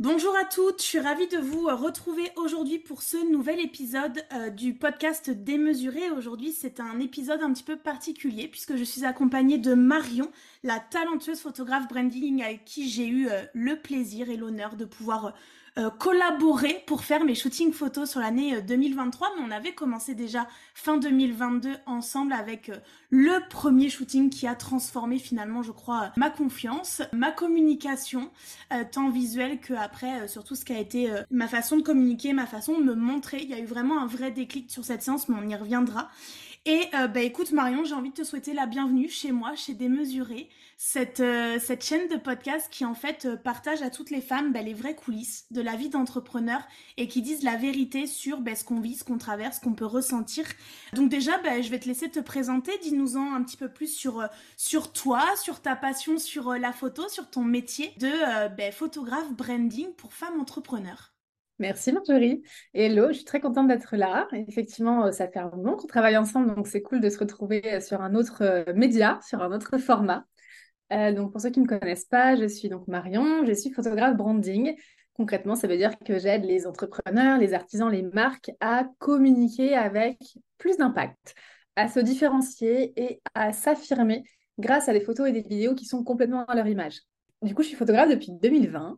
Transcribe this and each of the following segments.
Bonjour à toutes, je suis ravie de vous retrouver aujourd'hui pour ce nouvel épisode euh, du podcast Démesuré. Aujourd'hui, c'est un épisode un petit peu particulier puisque je suis accompagnée de Marion, la talentueuse photographe branding avec qui j'ai eu euh, le plaisir et l'honneur de pouvoir euh, collaborer pour faire mes shootings photos sur l'année 2023, euh, mais on avait commencé déjà fin 2022 ensemble avec euh, le premier shooting qui a transformé finalement, je crois, ma confiance, ma communication, tant visuelle que après, surtout ce qui a été ma façon de communiquer, ma façon de me montrer. Il y a eu vraiment un vrai déclic sur cette séance, mais on y reviendra. Et bah écoute Marion, j'ai envie de te souhaiter la bienvenue chez moi, chez Démesuré cette, euh, cette chaîne de podcast qui en fait euh, partage à toutes les femmes bah, les vraies coulisses de la vie d'entrepreneur et qui disent la vérité sur bah, ce qu'on vit, ce qu'on traverse, ce qu'on peut ressentir. Donc déjà, bah, je vais te laisser te présenter, dis-nous-en un petit peu plus sur, euh, sur toi, sur ta passion, sur la photo, sur ton métier de photographe branding pour femmes entrepreneurs. Merci Marjorie. Hello, je suis très contente d'être là. Effectivement, ça fait un moment qu'on travaille ensemble, donc c'est cool de se retrouver sur un autre média, sur un autre format. Euh, donc pour ceux qui ne me connaissent pas, je suis donc Marion, je suis photographe branding. Concrètement, ça veut dire que j'aide les entrepreneurs, les artisans, les marques à communiquer avec plus d'impact, à se différencier et à s'affirmer grâce à des photos et des vidéos qui sont complètement à leur image. Du coup, je suis photographe depuis 2020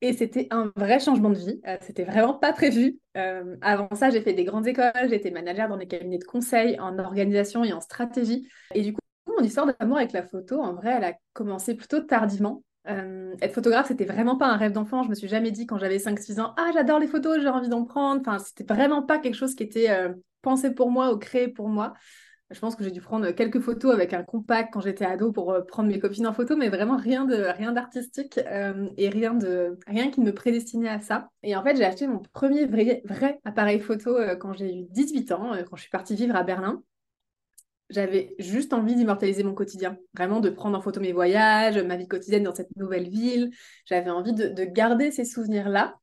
et c'était un vrai changement de vie. Euh, c'était vraiment pas prévu. Euh, avant ça, j'ai fait des grandes écoles, j'étais manager dans des cabinets de conseil en organisation et en stratégie. Et du coup, mon histoire d'amour avec la photo, en vrai, elle a commencé plutôt tardivement. Euh, être photographe, c'était vraiment pas un rêve d'enfant. Je me suis jamais dit quand j'avais 5-6 ans, ah, j'adore les photos, j'ai envie d'en prendre. Enfin, c'était vraiment pas quelque chose qui était euh, pensé pour moi ou créé pour moi. Je pense que j'ai dû prendre quelques photos avec un compact quand j'étais ado pour euh, prendre mes copines en photo, mais vraiment rien de rien d'artistique et rien de rien qui me prédestinait à ça. Et en fait, j'ai acheté mon premier vrai, vrai appareil photo quand j'ai eu 18 ans, quand je suis partie vivre à Berlin j'avais juste envie d'immortaliser mon quotidien, vraiment de prendre en photo mes voyages, ma vie quotidienne dans cette nouvelle ville. J'avais envie de, garder ces souvenirs-là.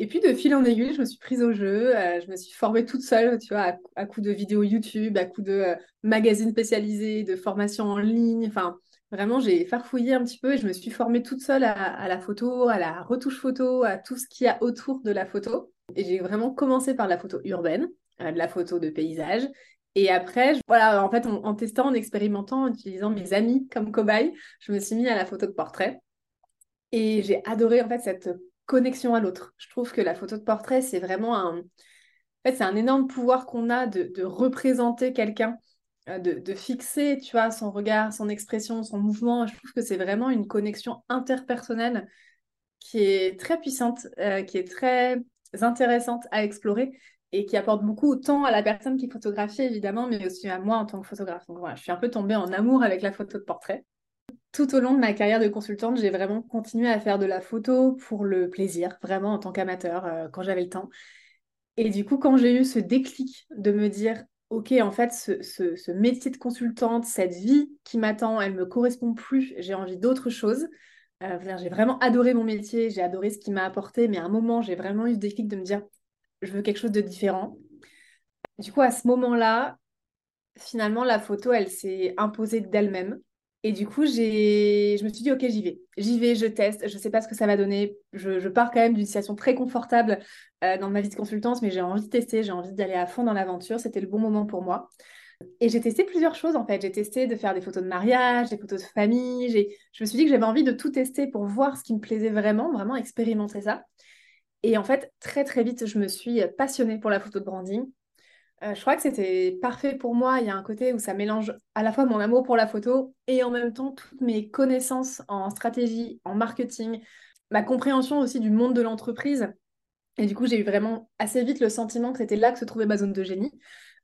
Et puis de fil en aiguille, je me suis prise au jeu, euh, je me suis formée toute seule, tu vois, à, coup de vidéos YouTube, à coup de euh, magazines spécialisés, de formations en ligne. Enfin, vraiment, j'ai farfouillé un petit peu et je me suis formée toute seule à, la photo, à la retouche photo, à tout ce qu'il y a autour de la photo. Et j'ai vraiment commencé par la photo urbaine, euh, de la photo de paysage. Et après, voilà, en fait, en, testant, en expérimentant, en utilisant mes amis comme cobayes, je me suis mis à la photo de portrait. Et j'ai adoré en fait cette connexion à l'autre. Je trouve que la photo de portrait, c'est vraiment un, en fait, c'est un énorme pouvoir qu'on a de, représenter quelqu'un, euh, de, fixer, tu vois, son regard, son expression, son mouvement. Je trouve que c'est vraiment une connexion interpersonnelle qui est très puissante, euh, qui est très intéressante à explorer et qui apporte beaucoup autant à la personne qui photographie évidemment, mais aussi à moi en tant que photographe. Donc voilà, je suis un peu tombée en amour avec la photo de portrait. Tout au long de ma carrière de consultante, j'ai vraiment continué à faire de la photo pour le plaisir, vraiment en tant qu'amateur, euh, quand j'avais le temps. Et du coup, quand j'ai eu ce déclic de me dire, OK, en fait, ce, métier de consultante, cette vie qui m'attend, elle me correspond plus, j'ai envie d'autre chose. Euh, j'ai vraiment adoré mon métier, j'ai adoré ce qu'il m'a apporté, mais à un moment, j'ai vraiment eu ce déclic de me dire, je veux quelque chose de différent. Du coup, à ce moment-là, finalement, la photo, elle s'est imposée d'elle-même. Et du coup, je me suis dit, OK, j'y vais. J'y vais, je teste. Je ne sais pas ce que ça va donner. Je, pars quand même d'une situation très confortable euh, dans ma vie de consultance, mais j'ai envie de tester, j'ai envie d'aller à fond dans l'aventure. C'était le bon moment pour moi. Et j'ai testé plusieurs choses en fait. J'ai testé de faire des photos de mariage, des photos de famille. Je me suis dit que j'avais envie de tout tester pour voir ce qui me plaisait vraiment, vraiment expérimenter ça. Et en fait, très très vite, je me suis passionnée pour la photo de branding. Euh, je crois que c'était parfait pour moi. Il y a un côté où ça mélange à la fois mon amour pour la photo et en même temps toutes mes connaissances en stratégie, en marketing, ma compréhension aussi du monde de l'entreprise. Et du coup, j'ai eu vraiment assez vite le sentiment que c'était là que se trouvait ma zone de génie.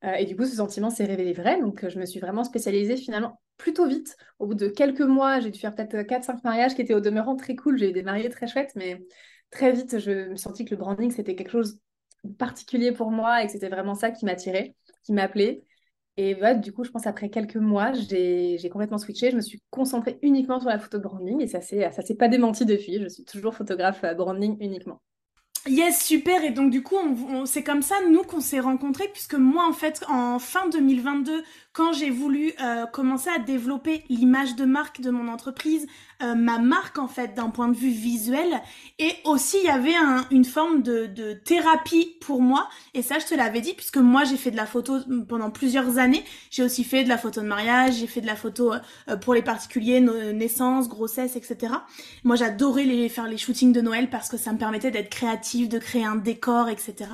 Euh, et du coup, ce sentiment s'est révélé vrai. Donc, euh, je me suis vraiment spécialisée finalement plutôt vite. Au bout de quelques mois, j'ai dû faire peut-être 4-5 mariages qui étaient au demeurant très cool. J'ai eu des mariés très chouettes, mais très vite, je me sentis que le branding, c'était quelque chose particulier pour moi et que c'était vraiment ça qui m'attirait, qui m'appelait. Et voilà, du coup, je pense après quelques mois, j'ai complètement switché. Je me suis concentrée uniquement sur la photo branding et ça s'est pas démenti depuis. Je suis toujours photographe euh, branding uniquement. Yes, super. Et donc du coup, c'est comme ça nous qu'on s'est rencontrés, puisque moi en fait, en fin 2022, quand j'ai voulu euh, commencer à développer l'image de marque de mon entreprise, euh, ma marque en fait d'un point de vue visuel, et aussi il y avait une forme de, thérapie pour moi. Et ça, je te l'avais dit, puisque moi j'ai fait de la photo pendant plusieurs années. J'ai aussi fait de la photo de mariage, j'ai fait de la photo euh, pour les particuliers, naissance, grossesse, etc. Moi, j'adorais les faire les shootings de Noël parce que ça me permettait d'être créative, de créer un décor, etc.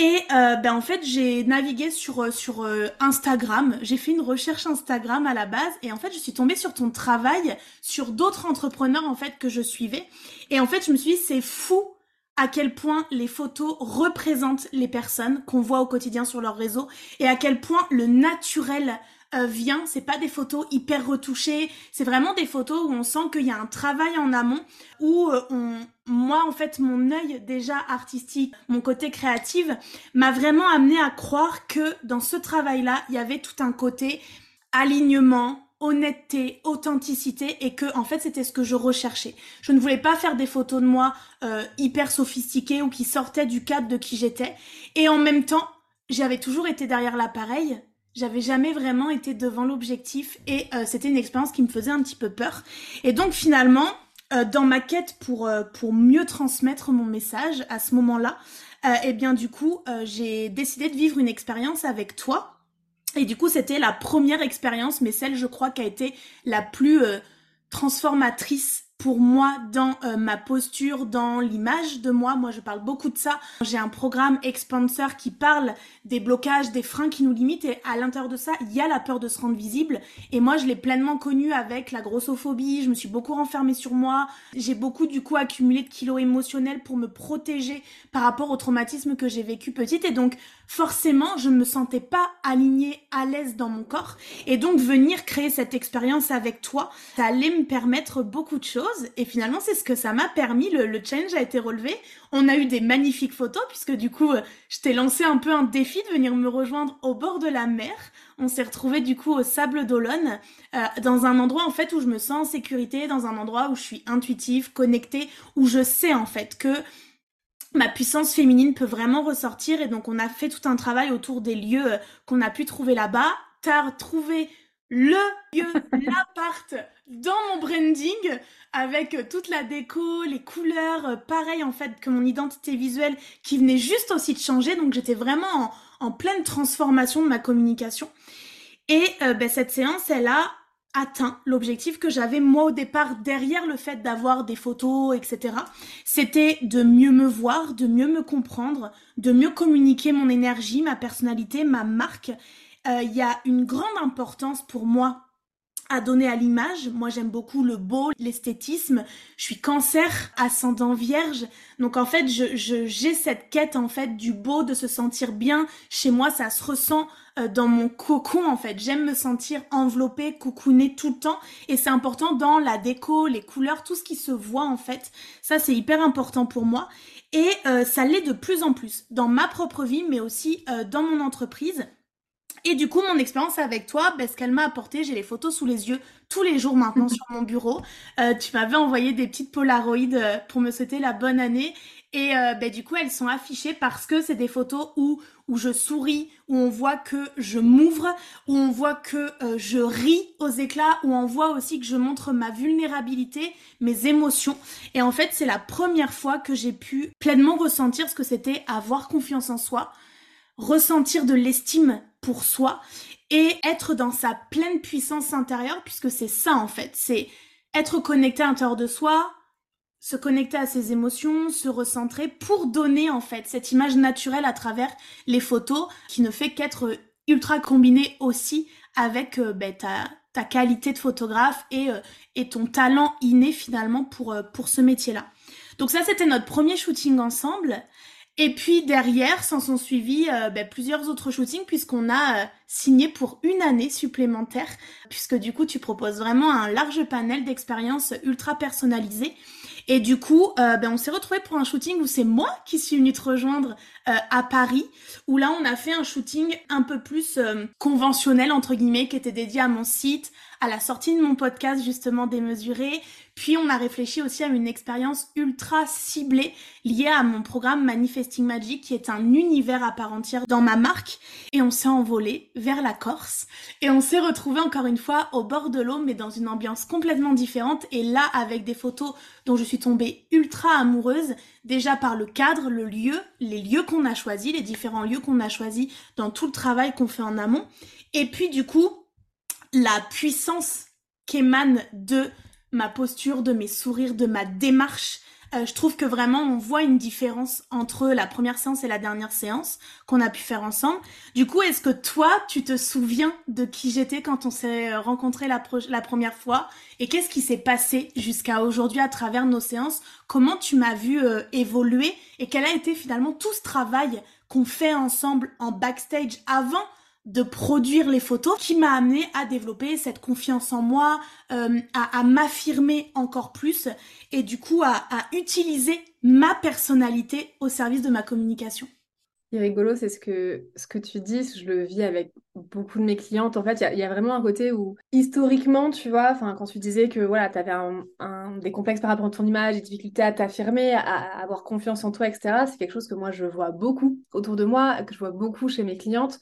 Et euh, ben en fait, j'ai navigué sur euh, sur euh, Instagram. J'ai fait une recherche Instagram à la base et en fait, je suis tombée sur ton travail, sur d'autres entrepreneurs en fait que je suivais. Et en fait, je me suis dit c'est fou à quel point les photos représentent les personnes qu'on voit au quotidien sur leur réseau et à quel point le naturel euh, vient. C'est pas des photos hyper retouchées. C'est vraiment des photos où on sent qu'il y a un travail en amont, où euh, on, moi en fait mon œil déjà artistique, mon côté créatif m'a vraiment amené à croire que dans ce travail-là, il y avait tout un côté alignement, honnêteté, authenticité et que en fait c'était ce que je recherchais. Je ne voulais pas faire des photos de moi euh, hyper sophistiquées ou qui sortaient du cadre de qui j'étais et en même temps j'avais toujours été derrière l'appareil j'avais jamais vraiment été devant l'objectif et euh, c'était une expérience qui me faisait un petit peu peur. Et donc finalement, euh, dans ma quête pour, euh, pour mieux transmettre mon message à ce moment-là, eh bien du coup, j'ai décidé de vivre une expérience avec toi. Et du coup, c'était la première expérience, mais celle, je crois, qui a été la plus transformatrice pour moi dans euh, ma posture, dans l'image de moi. Moi, je parle beaucoup de ça. J'ai un programme Expansor qui parle des blocages, des freins qui nous limitent et à l'intérieur de ça, il y a la peur de se rendre visible. Et moi, je l'ai pleinement connue avec la grossophobie. Je me suis beaucoup renfermée sur moi. J'ai beaucoup du coup accumulé de kilos émotionnels pour me protéger par rapport au traumatisme que j'ai vécu petite. Et donc, forcément, je me sentais pas alignée, à l'aise dans mon corps. Et donc, venir créer cette expérience avec toi, ça allait me permettre beaucoup de choses. Et finalement, c'est ce que ça m'a permis. Le, le, challenge a été relevé. On a eu des magnifiques photos puisque du coup, euh, je t'ai lancé un peu un défi de venir me rejoindre au bord de la mer. On s'est retrouvé du coup au Sable d'Olonne, euh, dans un endroit en fait où je me sens en sécurité, dans un endroit où je suis intuitive, connectée, où je sais en fait que ma puissance féminine peut vraiment ressortir et donc on a fait tout un travail autour des lieux euh, qu'on a pu trouver là-bas. T'as trouvé le lieu, l'appart dans mon branding avec toute la déco, les couleurs, pareil en fait que mon identité visuelle qui venait juste aussi de changer. Donc j'étais vraiment en, pleine transformation de ma communication. Et euh, ben, cette séance, elle a atteint l'objectif que j'avais moi au départ derrière le fait d'avoir des photos, etc. C'était de mieux me voir, de mieux me comprendre, de mieux communiquer mon énergie, ma personnalité, ma marque. Euh, il y a une grande importance pour moi à donner à l'image. Moi, j'aime beaucoup le beau, l'esthétisme. Je suis cancer, ascendant vierge. Donc, en fait, je, j'ai cette quête, en fait, du beau, de se sentir bien. Chez moi, ça se ressent euh, dans mon cocon, en fait. J'aime me sentir enveloppée, coucounée tout le temps. Et c'est important dans la déco, les couleurs, tout ce qui se voit, en fait. Ça, c'est hyper important pour moi. Et euh, ça l'est de plus en plus dans ma propre vie, mais aussi euh, dans mon entreprise. Et du coup, mon expérience avec toi, ben, ce qu'elle m'a apporté, j'ai les photos sous les yeux tous les jours maintenant sur mon bureau. Euh, tu m'avais envoyé des petites polaroïdes euh, pour me souhaiter la bonne année. Et euh, ben, du coup, elles sont affichées parce que c'est des photos où, où je souris, où on voit que je m'ouvre, où on voit que je ris aux éclats, où on voit aussi que je montre ma vulnérabilité, mes émotions. Et en fait, c'est la première fois que j'ai pu pleinement ressentir ce que c'était avoir confiance en soi, ressentir de l'estime pour soi et être dans sa pleine puissance intérieure, puisque c'est ça en fait, c'est être connecté à l'intérieur de soi, se connecter à ses émotions, se recentrer pour donner en fait cette image naturelle à travers les photos qui ne fait qu'être ultra combiné aussi avec euh, ben, ta, ta, qualité de photographe et, euh, et ton talent inné finalement pour, euh, pour ce métier-là. Donc ça c'était notre premier shooting ensemble. Et puis derrière, s'en sont suivis ben, plusieurs autres shootings puisqu'on a signé pour une année supplémentaire, puisque du coup tu proposes vraiment un large panel d'expériences ultra personnalisées. Et du coup, euh, ben, on s'est retrouvé pour un shooting où c'est moi qui suis venue te rejoindre euh, à Paris, où là on a fait un shooting un peu plus euh, conventionnel entre guillemets, qui était dédié à mon site, à la sortie de mon podcast justement démesuré. Puis on a réfléchi aussi à une expérience ultra ciblée liée à mon programme Manifesting Magic qui est un univers à part entière dans ma marque. Et on s'est envolé vers la Corse. Et on s'est retrouvé encore une fois au bord de l'eau mais dans une ambiance complètement différente. Et là avec des photos dont je suis tombée ultra amoureuse déjà par le cadre, le lieu, les lieux qu'on a choisis, les différents lieux qu'on a choisis dans tout le travail qu'on fait en amont. Et puis du coup, la puissance qu'émane de ma posture, de mes sourires, de ma démarche. Euh, je trouve que vraiment on voit une différence entre la première séance et la dernière séance qu'on a pu faire ensemble. Du coup, est-ce que toi, tu te souviens de qui j'étais quand on s'est rencontré la, la, première fois? Et qu'est-ce qui s'est passé jusqu'à aujourd'hui à travers nos séances? Comment tu m'as vu euh, évoluer? Et quel a été finalement tout ce travail qu'on fait ensemble en backstage avant de produire les photos qui m'a amené à développer cette confiance en moi, euh, à, m'affirmer encore plus et du coup à, utiliser ma personnalité au service de ma communication. Ce qui est rigolo, c'est ce que, ce que tu dis, je le vis avec beaucoup de mes clientes. En fait, il y, a vraiment un côté où, historiquement, tu vois, quand tu disais que voilà, tu avais des complexes par rapport à ton image, des difficultés à t'affirmer, à, avoir confiance en toi, etc., c'est quelque chose que moi, je vois beaucoup autour de moi, que je vois beaucoup chez mes clientes.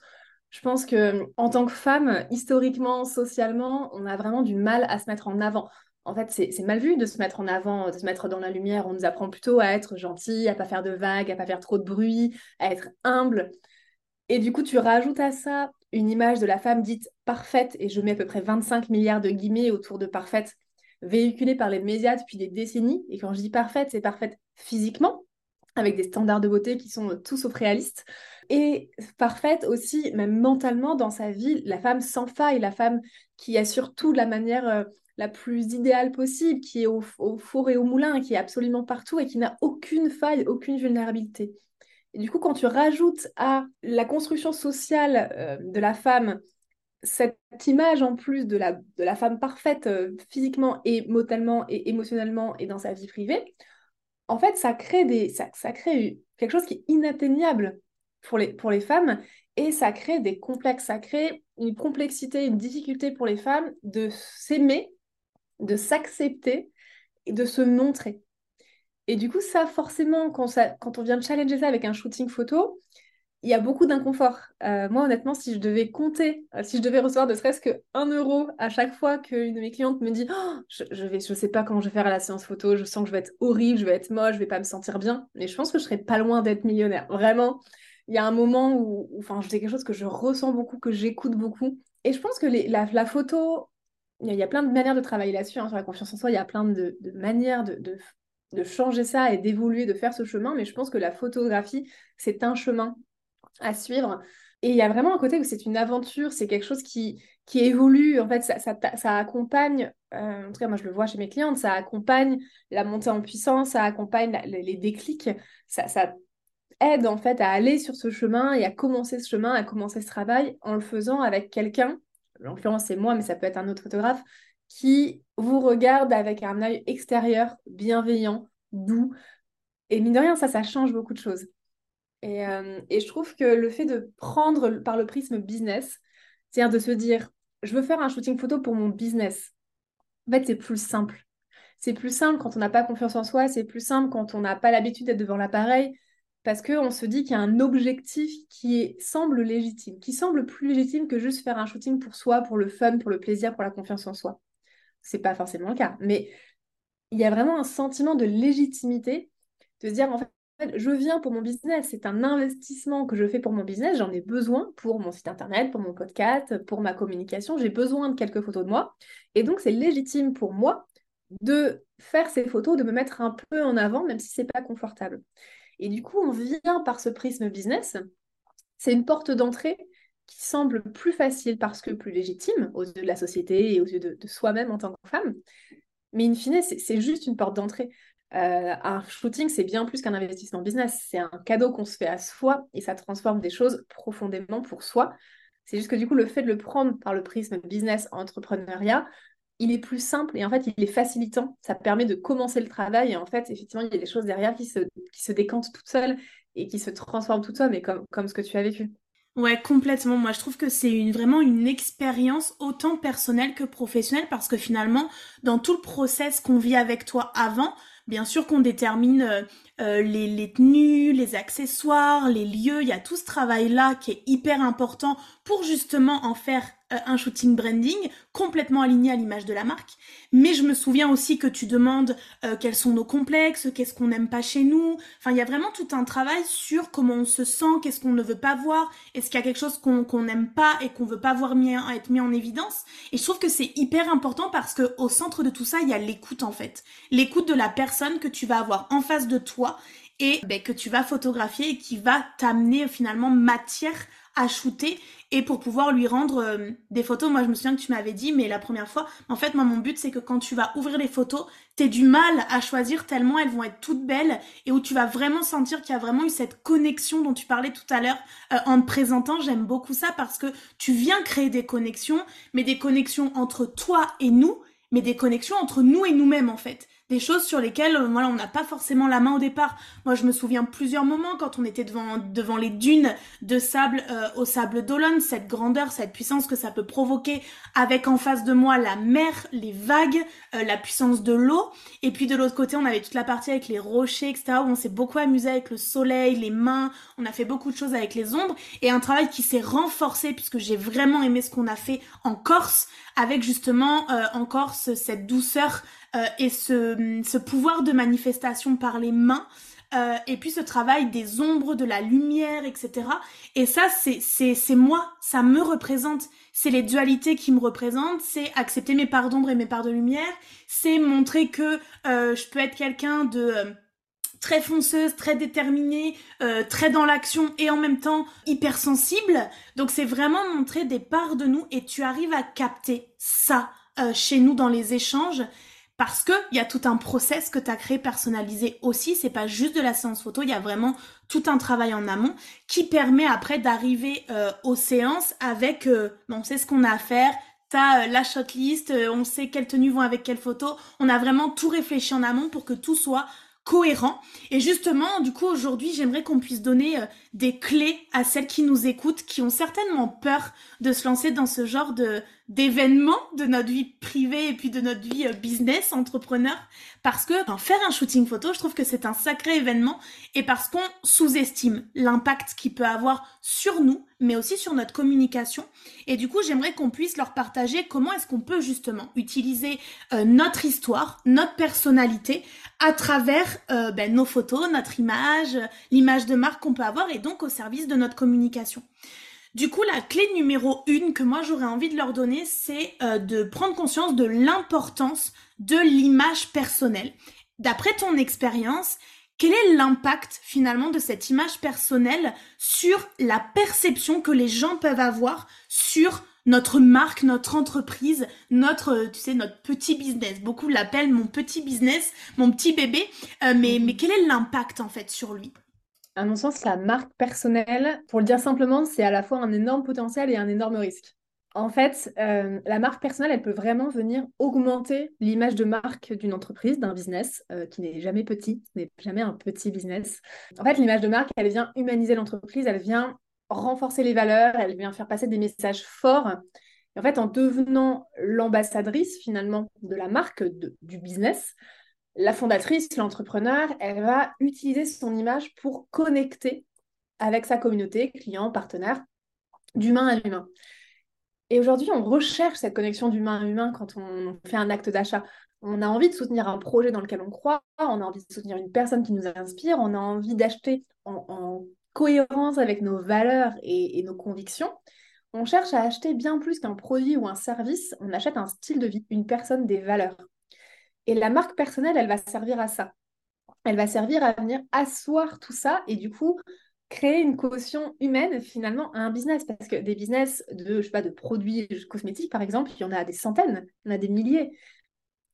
Je pense que en tant que femme, historiquement, socialement, on a vraiment du mal à se mettre en avant. En fait, c'est mal vu de se mettre en avant, de se mettre dans la lumière. On nous apprend plutôt à être gentil, à pas faire de vagues, à pas faire trop de bruit, à être humble. Et du coup, tu rajoutes à ça une image de la femme dite parfaite, et je mets à peu près 25 milliards de guillemets autour de parfaite, véhiculée par les médias depuis des décennies. Et quand je dis parfaite, c'est parfaite physiquement, avec des standards de beauté qui sont tout sauf réalistes et parfaite aussi, même mentalement, dans sa vie, la femme sans faille, la femme qui assure tout de la manière euh, la plus idéale possible, qui est au, four et au moulin, qui est absolument partout et qui n'a aucune faille, aucune vulnérabilité. Et du coup, quand tu rajoutes à la construction sociale euh, de la femme cette image en plus de la, de la femme parfaite euh, physiquement et mentalement et émotionnellement et dans sa vie privée, en fait, ça crée, des, ça, crée quelque chose qui est inatteignable pour les, pour les femmes et ça crée des complexes, ça crée une complexité, une difficulté pour les femmes de s'aimer, de s'accepter et de se montrer. Et du coup, ça, forcément, quand, ça, quand on vient de challenger ça avec un shooting photo, il y a beaucoup d'inconfort. Euh, moi, honnêtement, si je devais compter, euh, si je devais recevoir ne serait-ce que 1 euro à chaque fois qu'une de mes clientes me dit oh, je, ne vais, je sais pas comment je vais faire à la séance photo, je sens que je vais être horrible, je vais être moche, je vais pas me sentir bien, mais je pense que je serais pas loin d'être millionnaire. Vraiment, il y a un moment où, enfin, c'est quelque chose que je ressens beaucoup, que j'écoute beaucoup. Et je pense que la, photo, il y, a plein de manières de travailler là-dessus, hein, sur la confiance en soi, il y a plein de, manières de, changer ça et d'évoluer, de faire ce chemin. Mais je pense que la photographie, c'est un chemin à suivre. Et il y a vraiment un côté où c'est une aventure, c'est quelque chose qui, qui évolue. En fait, ça, ça, accompagne, euh, en tout cas, moi je le vois chez mes clientes, ça accompagne la montée en puissance, ça accompagne les déclics, ça, ça aide en fait à aller sur ce chemin et à commencer ce chemin, à commencer ce travail en le faisant avec quelqu'un, en l'occurrence c'est moi, mais ça peut être un autre photographe, qui vous regarde avec un œil extérieur, bienveillant, doux. Et mine de rien, ça, ça change beaucoup de choses. Et, euh, et je trouve que le fait de prendre par le prisme business, c'est-à-dire de se dire, je veux faire un shooting photo pour mon business, en fait, c'est plus simple. C'est plus simple quand on n'a pas confiance en soi, c'est plus simple quand on n'a pas l'habitude d'être devant l'appareil, parce qu'on se dit qu'il y a un objectif qui semble légitime, qui semble plus légitime que juste faire un shooting pour soi, pour le fun, pour le plaisir, pour la confiance en soi. C'est pas forcément le cas, mais il y a vraiment un sentiment de légitimité, de se dire en fait, je viens pour mon business, c'est un investissement que je fais pour mon business, j'en ai besoin pour mon site internet, pour mon podcast, pour ma communication, j'ai besoin de quelques photos de moi. Et donc, c'est légitime pour moi de faire ces photos, de me mettre un peu en avant, même si c'est pas confortable. Et du coup, on vient par ce prisme business. C'est une porte d'entrée qui semble plus facile parce que plus légitime aux yeux de la société et aux yeux de, soi-même en tant que femme. Mais in fine, c'est juste une porte d'entrée. Euh, un shooting, c'est bien plus qu'un investissement business. C'est un cadeau qu'on se fait à soi et ça transforme des choses profondément pour soi. C'est juste que du coup, le fait de le prendre par le prisme business entrepreneuriat, il est plus simple et en fait, il est facilitant. Ça permet de commencer le travail et en fait, effectivement, il y a des choses derrière qui se, qui se décantent toutes seules et qui se transforment toutes seules, mais comme, comme ce que tu as vécu. Ouais, complètement. Moi, je trouve que c'est vraiment une expérience autant personnelle que professionnelle parce que finalement, dans tout le process qu'on vit avec toi avant, bien sûr qu'on détermine euh, euh, les, les, tenues, les accessoires, les lieux. Il y a tout ce travail-là qui est hyper important pour justement en faire un shooting branding complètement aligné à l'image de la marque. Mais je me souviens aussi que tu demandes euh, quels sont nos complexes, qu'est-ce qu'on n'aime pas chez nous. Enfin, il y a vraiment tout un travail sur comment on se sent, qu'est-ce qu'on ne veut pas voir, est-ce qu'il y a quelque chose qu'on n'aime pas et qu'on veut pas voir mis, être mis en évidence? Et je trouve que c'est hyper important parce que au centre de tout ça, il y a l'écoute en fait. L'écoute de la personne que tu vas avoir en face de toi et ben, que tu vas photographier et qui va t'amener finalement matière à shooter et pour pouvoir lui rendre euh, des photos. Moi, je me souviens que tu m'avais dit, mais la première fois, en fait, moi, mon but, c'est que quand tu vas ouvrir les photos, t'aies du mal à choisir tellement elles vont être toutes belles et où tu vas vraiment sentir qu'il y a vraiment eu cette connexion dont tu parlais tout à l'heure euh, en te présentant. J'aime beaucoup ça parce que tu viens créer des connexions, mais des connexions entre toi et nous, mais des connexions entre nous et nous-mêmes, en fait des choses sur lesquelles euh, voilà, on n'a pas forcément la main au départ. Moi, je me souviens plusieurs moments quand on était devant, devant les dunes de sable euh, au sable d'Olonne, cette grandeur, cette puissance que ça peut provoquer avec en face de moi la mer, les vagues, euh, la puissance de l'eau. Et puis de l'autre côté, on avait toute la partie avec les rochers, etc., où on s'est beaucoup amusé avec le soleil, les mains, on a fait beaucoup de choses avec les ombres, et un travail qui s'est renforcé puisque j'ai vraiment aimé ce qu'on a fait en Corse, avec justement en Corse cette douceur et ce, ce, pouvoir de manifestation par les mains. Euh, et puis ce travail des ombres, de la lumière, etc. Et ça, c'est moi, ça me représente. C'est les dualités qui me représentent, c'est accepter mes parts d'ombre et mes parts de lumière, c'est montrer que euh, je peux être quelqu'un de très fonceuse, très déterminée, très dans l'action et en même temps hypersensible. Donc c'est vraiment montrer des parts de nous et tu arrives à capter ça chez nous dans les échanges parce que il y a tout un process que tu as créé personnalisé aussi, c'est pas juste de la séance photo, il y a vraiment tout un travail en amont qui permet après d'arriver euh, aux séances avec euh, on sait ce qu'on a à faire, t'as euh, la shortlist, euh, on sait quelles tenues vont avec quelles photos, on a vraiment tout réfléchi en amont pour que tout soit cohérent. Et justement, du coup, aujourd'hui, j'aimerais qu'on puisse donner des clés à celles qui nous écoutent, qui ont certainement peur de se lancer dans ce genre de d'événements de notre vie privée et puis de notre vie euh, business entrepreneur. Parce que faire un shooting photo je trouve que c'est un sacré événement et parce qu'on sous-estime l'impact qu'il peut avoir sur nous mais aussi sur notre communication. Et du coup j'aimerais qu'on puisse leur partager comment est-ce qu'on peut justement utiliser euh, notre histoire notre personnalité à travers euh, ben, nos photos notre image l'image de marque qu'on peut avoir et donc au service de notre communication du coup, la clé numéro une que moi j'aurais envie de leur donner, c'est euh, de prendre conscience de l'importance de l'image personnelle. D'après ton expérience, quel est l'impact finalement de cette image personnelle sur la perception que les gens peuvent avoir sur notre marque, notre entreprise, notre, euh, tu sais, notre petit business? Beaucoup l'appellent mon petit business, mon petit bébé. Euh, mais, mais quel est l'impact en fait sur lui? À mon sens, la marque personnelle, pour le dire simplement, c'est à la fois un énorme potentiel et un énorme risque. En fait, euh, la marque personnelle, elle peut vraiment venir augmenter l'image de marque d'une entreprise, d'un business, euh, qui n'est jamais petit, n'est jamais un petit business. En fait, l'image de marque, elle vient humaniser l'entreprise, elle vient renforcer les valeurs, elle vient faire passer des messages forts. en fait, en devenant l'ambassadrice finalement de la marque, du business, la fondatrice, l'entrepreneur, elle va utiliser son image pour connecter avec sa communauté, clients, partenaires, d'humain à l'humain. Et aujourd'hui, on recherche cette connexion d'humain à humain quand on fait un acte d'achat. on a envie de soutenir un projet dans lequel on croit, on a envie de soutenir une personne qui nous inspire, on a envie d'acheter en, cohérence avec nos valeurs et, nos convictions. On cherche à acheter bien plus qu'un produit ou un service, on achète un style de vie, une personne, des valeurs. Et la marque personnelle, elle va servir à ça. Elle va servir à venir asseoir tout ça et du coup créer une caution humaine finalement à un business. Parce que des business de produits cosmétiques par exemple il y en a des centaines il y en a des milliers.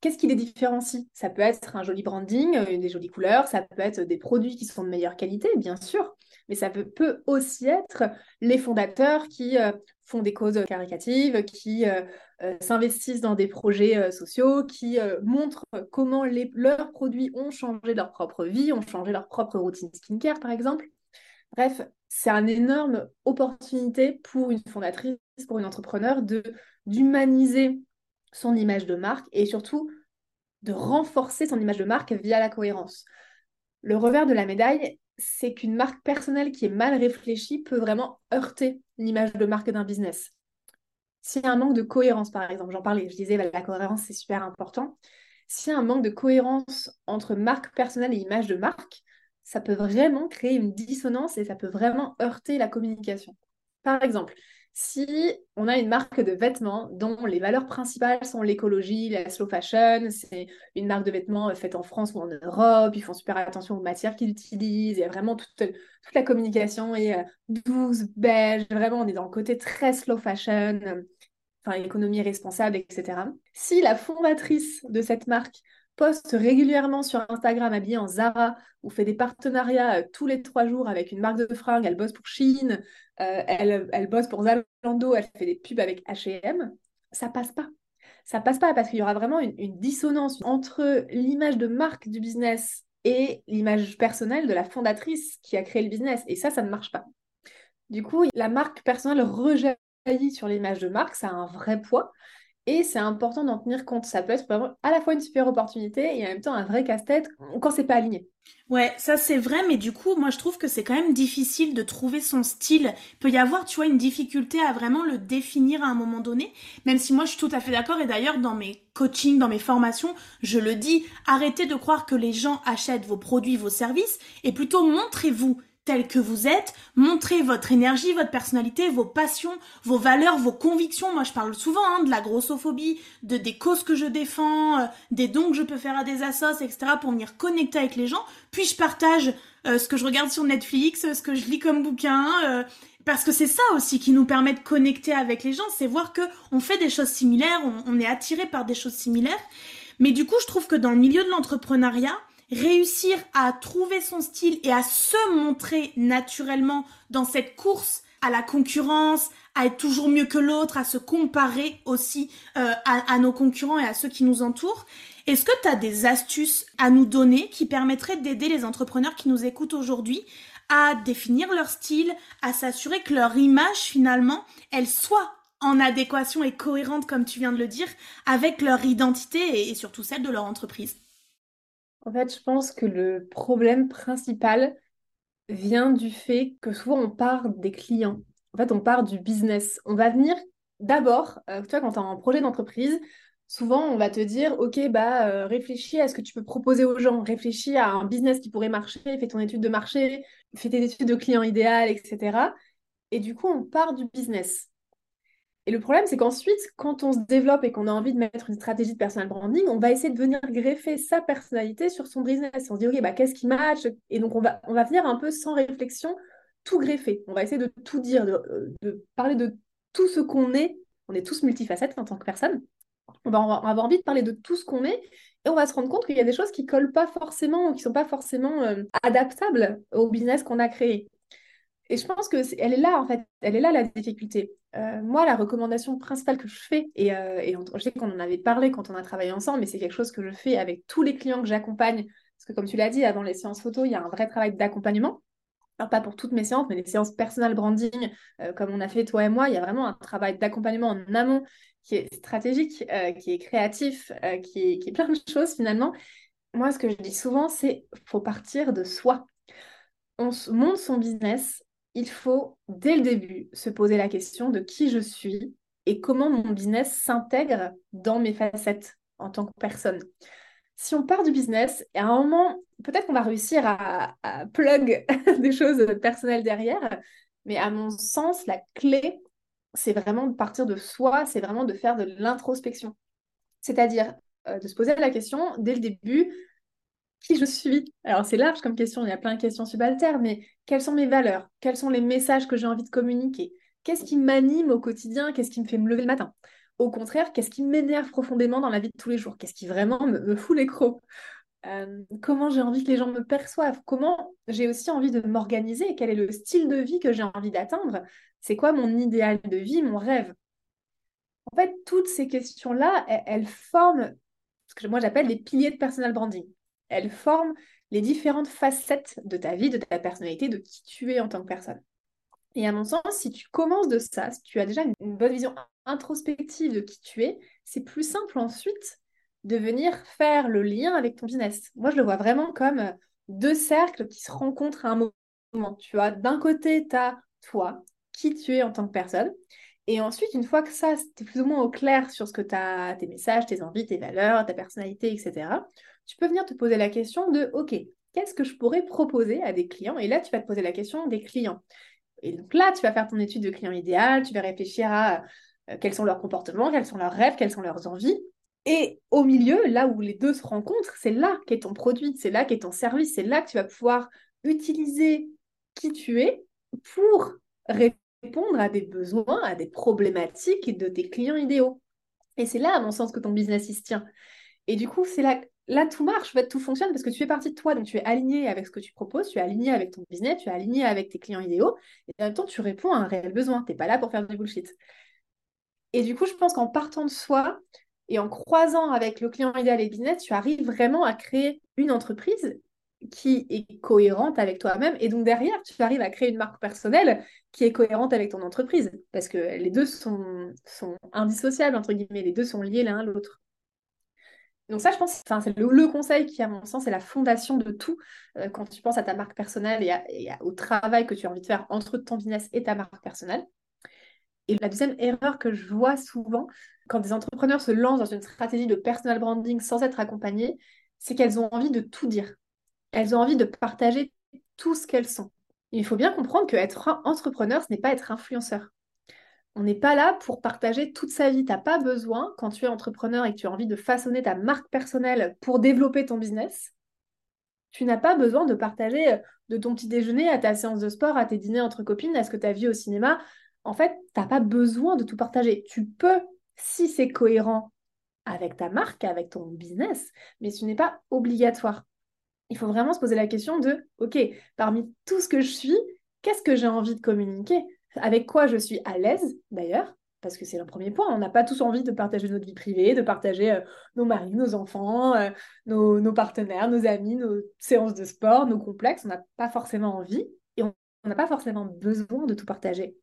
Qu'est-ce qui les différencie? Ça peut être un joli branding, euh, des jolies couleurs, ça peut être des produits qui sont de meilleure qualité, bien sûr, mais ça peut, aussi être les fondateurs qui euh, font des causes caricatives, qui euh, s'investissent dans des projets sociaux, qui montrent comment leurs produits ont changé leur propre vie, ont changé leur propre routine skincare, par exemple. Bref, c'est une énorme opportunité pour une fondatrice, pour une entrepreneur, d'humaniser son image de marque et surtout de renforcer son image de marque via la cohérence. Le revers de la médaille, c'est qu'une marque personnelle qui est mal réfléchie peut vraiment heurter l'image de marque d'un business. S'il y a un manque de cohérence, par exemple, j'en parlais, je disais, la cohérence, c'est super important. S'il y a un manque de cohérence entre marque personnelle et image de marque, ça peut vraiment créer une dissonance et ça peut vraiment heurter la communication. Par exemple, si on a une marque de vêtements dont les valeurs principales sont l'écologie, la slow fashion, c'est une marque de vêtements euh, faite en France ou en Europe, ils font super attention aux matières qu'ils utilisent, il y a vraiment toute, toute la communication est euh, douce, beige, vraiment on est dans le côté très slow fashion, enfin économie responsable, etc. Si la fondatrice de cette marque poste régulièrement sur Instagram habillée en Zara ou fait des partenariats euh, tous les trois jours avec une marque de fringues, elle bosse pour Shein, euh, elle, bosse pour Zalando, elle fait des pubs avec H&M, ça passe pas. Ça passe pas parce qu'il y aura vraiment une, une dissonance entre l'image de marque du business et l'image personnelle de la fondatrice qui a créé le business. Et ça, ça ne marche pas. Du coup, la marque personnelle rejaillit sur l'image de marque, ça a un vrai poids. Et c'est important d'en tenir compte. Ça peut être à la fois une super opportunité et en même temps un vrai casse-tête quand c'est pas aligné. Ouais, ça c'est vrai, mais du coup, moi je trouve que c'est quand même difficile de trouver son style. Il peut y avoir, tu vois, une difficulté à vraiment le définir à un moment donné, même si moi je suis tout à fait d'accord. Et d'ailleurs, dans mes coachings, dans mes formations, je le dis, arrêtez de croire que les gens achètent vos produits, vos services, et plutôt montrez-vous tel que vous êtes, montrez votre énergie, votre personnalité, vos passions, vos valeurs, vos convictions. Moi, je parle souvent hein, de la grossophobie, de des causes que je défends, euh, des dons que je peux faire à des assos, etc. pour venir connecter avec les gens. Puis je partage euh, ce que je regarde sur Netflix, ce que je lis comme bouquin, euh, parce que c'est ça aussi qui nous permet de connecter avec les gens, c'est voir que on fait des choses similaires, on, on est attiré par des choses similaires. Mais du coup, je trouve que dans le milieu de l'entrepreneuriat, réussir à trouver son style et à se montrer naturellement dans cette course à la concurrence, à être toujours mieux que l'autre, à se comparer aussi euh, à, nos concurrents et à ceux qui nous entourent. Est-ce que tu as des astuces à nous donner qui permettraient d'aider les entrepreneurs qui nous écoutent aujourd'hui à définir leur style, à s'assurer que leur image finalement, elle soit en adéquation et cohérente, comme tu viens de le dire, avec leur identité et surtout celle de leur entreprise? En fait, je pense que le problème principal vient du fait que souvent on part des clients. En fait, on part du business. On va venir d'abord, euh, tu vois, quand tu as un projet d'entreprise, souvent on va te dire, OK, bah, euh, réfléchis à ce que tu peux proposer aux gens, réfléchis à un business qui pourrait marcher, fais ton étude de marché, fais tes études de client idéal, etc. Et du coup, on part du business. Et le problème, c'est qu'ensuite, quand on se développe et qu'on a envie de mettre une stratégie de personal branding, on va essayer de venir greffer sa personnalité sur son business. On se dit, OK, bah, qu'est-ce qui match Et donc, on va, on va venir un peu sans réflexion tout greffer. On va essayer de tout dire, de, parler de tout ce qu'on est. On est tous multifacettes en tant que personne. On va, avoir envie de parler de tout ce qu'on est et on va se rendre compte qu'il y a des choses qui collent pas forcément ou qui sont pas forcément euh, adaptables au business qu'on a créé. Et je pense que elle est là en fait, elle est là la difficulté. Euh, moi, la recommandation principale que je fais, et, euh, je sais qu'on en avait parlé quand on a travaillé ensemble, mais c'est quelque chose que je fais avec tous les clients que j'accompagne, parce que comme tu l'as dit, avant les séances photo, il y a un vrai travail d'accompagnement. Alors pas pour toutes mes séances, mais les séances personal branding, euh, comme on a fait toi et moi, il y a vraiment un travail d'accompagnement en amont qui est stratégique, qui est créatif, qui est, plein de choses finalement. Moi, ce que je dis souvent, c'est faut partir de soi. On monte son business il faut, dès le début, se poser la question de qui je suis et comment mon business s'intègre dans mes facettes en tant que personne. Si on part du business, à un moment, peut-être qu'on va réussir à, plug des choses personnelles derrière, mais à mon sens, la clé, c'est vraiment de partir de soi, c'est vraiment de faire de l'introspection. C'est-à-dire euh, de se poser la question dès le début, qui je suis. Alors c'est large comme question, il y a plein de questions subalternes, mais quelles sont mes valeurs? Quels sont les messages que j'ai envie de communiquer? Qu'est-ce qui m'anime au quotidien? Qu'est-ce qui me fait me lever le matin? Au contraire, qu'est-ce qui m'énerve profondément dans la vie de tous les jours? Qu'est-ce qui vraiment me, fout les crocs? Euh, Comment j'ai envie que les gens me perçoivent? Comment j'ai aussi envie de m'organiser? Quel est le style de vie que j'ai envie d'atteindre? C'est quoi mon idéal de vie, mon rêve? En fait, toutes ces questions-là, elles forment ce que moi j'appelle les piliers de personal branding. Elles forment les différentes facettes de ta vie, de ta personnalité, de qui tu es en tant que personne. Et à mon sens, si tu commences de ça, si tu as déjà une bonne vision introspective de qui tu es, c'est plus simple ensuite de venir faire le lien avec ton business. Moi, je le vois vraiment comme deux cercles qui se rencontrent à un moment. Tu as d'un côté, tu as toi, qui tu es en tant que personne, et ensuite, une fois que ça, tu es plus ou moins au clair sur ce que tu as, tes messages, tes envies, tes valeurs, ta personnalité, etc., tu peux venir te poser la question de, OK, qu'est-ce que je pourrais proposer à des clients? Et là, tu vas te poser la question des clients. Et donc là, tu vas faire ton étude de client idéal, tu vas réfléchir à euh, quels sont leurs comportements, quels sont leurs rêves, quelles sont leurs envies. Et au milieu, là où les deux se rencontrent, c'est là qu'est ton produit, c'est là qu'est ton service, c'est là que tu vas pouvoir utiliser qui tu es pour répondre à des besoins, à des problématiques de tes clients idéaux. Et c'est là, à mon sens, que ton business se tient. Et du coup, c'est là, là tout marche, tout fonctionne parce que tu fais partie de toi, donc tu es aligné avec ce que tu proposes, tu es aligné avec ton business, tu es aligné avec tes clients idéaux, et en même temps, tu réponds à un réel besoin. Tu n'es pas là pour faire du bullshit. Et du coup, je pense qu'en partant de soi et en croisant avec le client idéal et le business, tu arrives vraiment à créer une entreprise qui est cohérente avec toi-même. Et donc derrière, tu arrives à créer une marque personnelle qui est cohérente avec ton entreprise. Parce que les deux sont, sont indissociables, entre guillemets. Les deux sont liés l'un à l'autre. Donc ça, je pense, c'est le, conseil qui, à mon sens, est la fondation de tout euh, quand tu penses à ta marque personnelle et, au travail que tu as envie de faire entre ton business et ta marque personnelle. Et la deuxième erreur que je vois souvent quand des entrepreneurs se lancent dans une stratégie de personal branding sans être accompagnés, c'est qu'elles ont envie de tout dire elles ont envie de partager tout ce qu'elles sont. Il faut bien comprendre qu'être entrepreneur, ce n'est pas être influenceur. On n'est pas là pour partager toute sa vie. Tu n'as pas besoin, quand tu es entrepreneur et que tu as envie de façonner ta marque personnelle pour développer ton business, tu n'as pas besoin de partager euh, de ton petit déjeuner à ta séance de sport, à tes dîners entre copines, à ce que tu as vu au cinéma. En fait, tu n'as pas besoin de tout partager. Tu peux, si c'est cohérent avec ta marque, avec ton business, mais ce n'est pas obligatoire il faut vraiment se poser la question de, OK, parmi tout ce que je suis, qu'est-ce que j'ai envie de communiquer? Avec quoi je suis à l'aise, d'ailleurs parce que c'est le premier point. On n'a pas tous envie de partager notre vie privée, de partager euh, nos maris, nos enfants, euh, nos, partenaires, nos amis, nos séances de sport, nos complexes. On n'a pas forcément envie et on n'a pas forcément besoin de tout partager.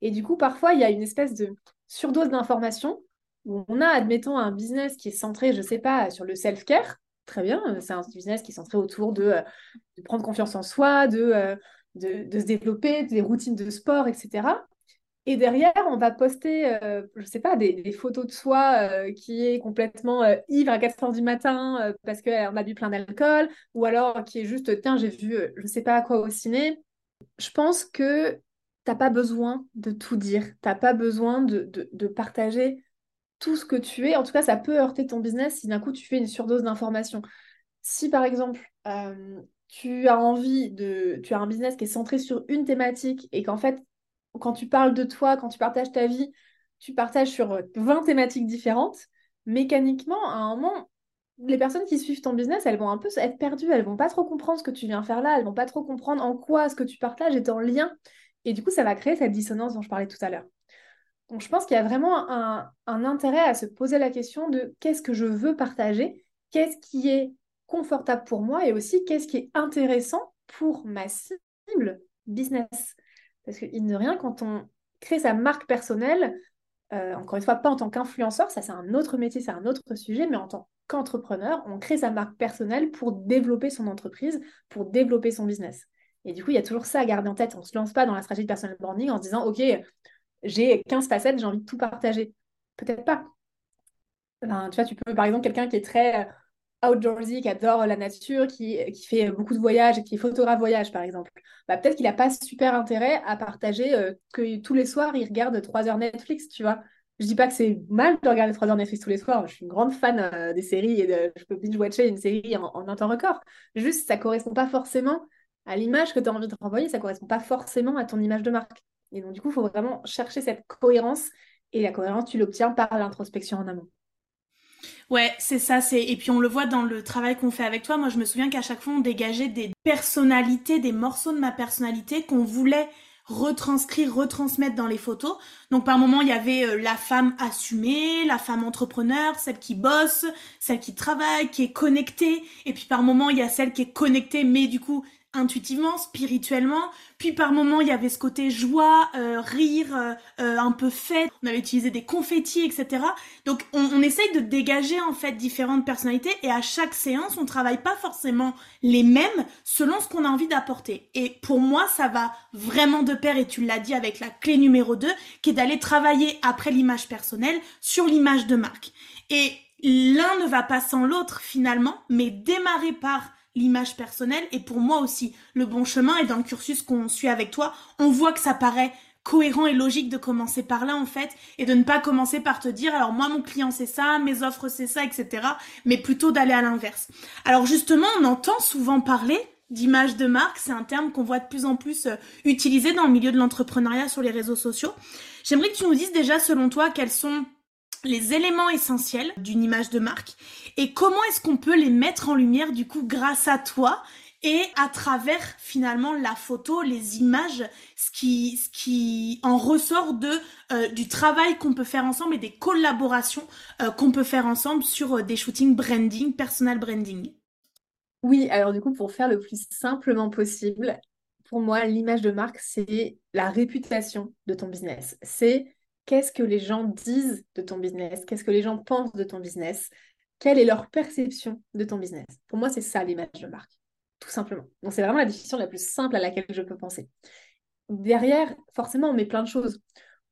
Et du coup, parfois, il y a une espèce de surdose d'informations où on a, admettons, un business qui est centré, je ne sais pas, sur le self-care très bien. Euh, c'est un business qui est centré autour de, euh, prendre confiance en soi, euh, de, se développer, des routines de sport, etc. Et derrière, on va poster, je ne sais pas, des, photos de soi qui est complètement ivre à 4 heures du matin parce qu'on a bu plein d'alcool, ou alors qui est juste, tiens, j'ai vu je ne sais pas quoi au ciné. Je pense que tu n'as pas besoin de tout dire, tu n'as pas besoin de, de partager tout ce que tu es. En tout cas, ça peut heurter ton business si d'un coup tu fais une surdose d'informations. Si par exemple, euh, tu as envie de. Tu as un business qui est centré sur une thématique et qu'en fait, quand tu parles de toi, quand tu partages ta vie, tu partages sur 20 thématiques différentes, mécaniquement, à un moment, les personnes qui suivent ton business, elles vont un peu être perdues, elles vont pas trop comprendre ce que tu viens faire là, elles vont pas trop comprendre en quoi ce que tu partages est en lien. Et du coup, ça va créer cette dissonance dont je parlais tout à l'heure. Donc, je pense qu'il y a vraiment un, intérêt à se poser la question de qu'est-ce que je veux partager, qu'est-ce qui est confortable pour moi et aussi qu'est-ce qui est intéressant pour ma cible business. Parce que, il ne rien, quand on crée sa marque personnelle, euh, encore une fois, pas en tant qu'influenceur, ça c'est un autre métier, c'est un autre sujet, mais en tant qu'entrepreneur, on crée sa marque personnelle pour développer son entreprise, pour développer son business. Et du coup, il y a toujours ça à garder en tête. On ne se lance pas dans la stratégie de personal branding en se disant, OK, j'ai 15 facettes, j'ai envie de tout partager. Peut-être pas. tu vois, tu peux, par exemple, quelqu'un qui est très outdoorsy, qui adore la nature, qui, qui fait beaucoup de voyages et qui est photographe voyage, par exemple. Bah, peut-être qu'il n'a pas super intérêt à partager euh, que tous les soirs, il regarde 3 heures Netflix, tu vois. Je dis pas que c'est mal de regarder 3 heures Netflix tous les soirs. Je suis une grande fan euh, des séries et je peux binge-watcher une série en, un temps record. Juste, ça correspond pas forcément à l'image que tu as envie de renvoyer, ça correspond pas forcément à ton image de marque. Et donc, du coup, il faut vraiment chercher cette cohérence. Et la cohérence, tu l'obtiens par l'introspection en amont. Ouais, c'est ça. C'est et puis on le voit dans le travail qu'on fait avec toi. Moi, je me souviens qu'à chaque fois, on dégageait des personnalités, des morceaux de ma personnalité qu'on voulait retranscrire, retransmettre dans les photos. Donc par moment, il y avait euh, la femme assumée, la femme entrepreneur, celle qui bosse, celle qui travaille, qui est connectée. Et puis par moment, il y a celle qui est connectée, mais du coup intuitivement, spirituellement. Puis par moments, il y avait ce côté joie, euh, rire, euh, euh, un peu fête. On avait utilisé des confettis, etc. Donc on, on, essaye de dégager en fait différentes personnalités et à chaque séance, on travaille pas forcément les mêmes selon ce qu'on a envie d'apporter. Et pour moi, ça va vraiment de pair, et tu l'as dit avec la clé numéro 2, qui est d'aller travailler après l'image personnelle sur l'image de marque. Et l'un ne va pas sans l'autre finalement, mais démarrer par l'image personnelle et pour moi aussi le bon chemin et dans le cursus qu'on suit avec toi, on voit que ça paraît cohérent et logique de commencer par là en fait et de ne pas commencer par te dire alors moi mon client c'est ça, mes offres c'est ça, etc. mais plutôt d'aller à l'inverse. Alors justement on entend souvent parler d'image de marque, c'est un terme qu'on voit de plus en plus euh, utilisé dans le milieu de l'entrepreneuriat sur les réseaux sociaux. J'aimerais que tu nous dises déjà selon toi quels sont les éléments essentiels d'une image de marque et comment est-ce qu'on peut les mettre en lumière du coup grâce à toi et à travers finalement la photo, les images, ce qui, ce qui en ressort de euh, du travail qu'on peut faire ensemble et des collaborations euh, qu'on peut faire ensemble sur euh, des shootings branding, personal branding. Oui, alors du coup pour faire le plus simplement possible, pour moi l'image de marque c'est la réputation de ton business. C'est qu'est-ce que les gens disent de ton business, qu'est-ce que les gens pensent de ton business, quelle est leur perception de ton business? Pour moi, c'est ça l'image de marque, tout simplement. Donc, c'est vraiment la définition la plus simple à laquelle je peux penser. Derrière, forcément, on met plein de choses.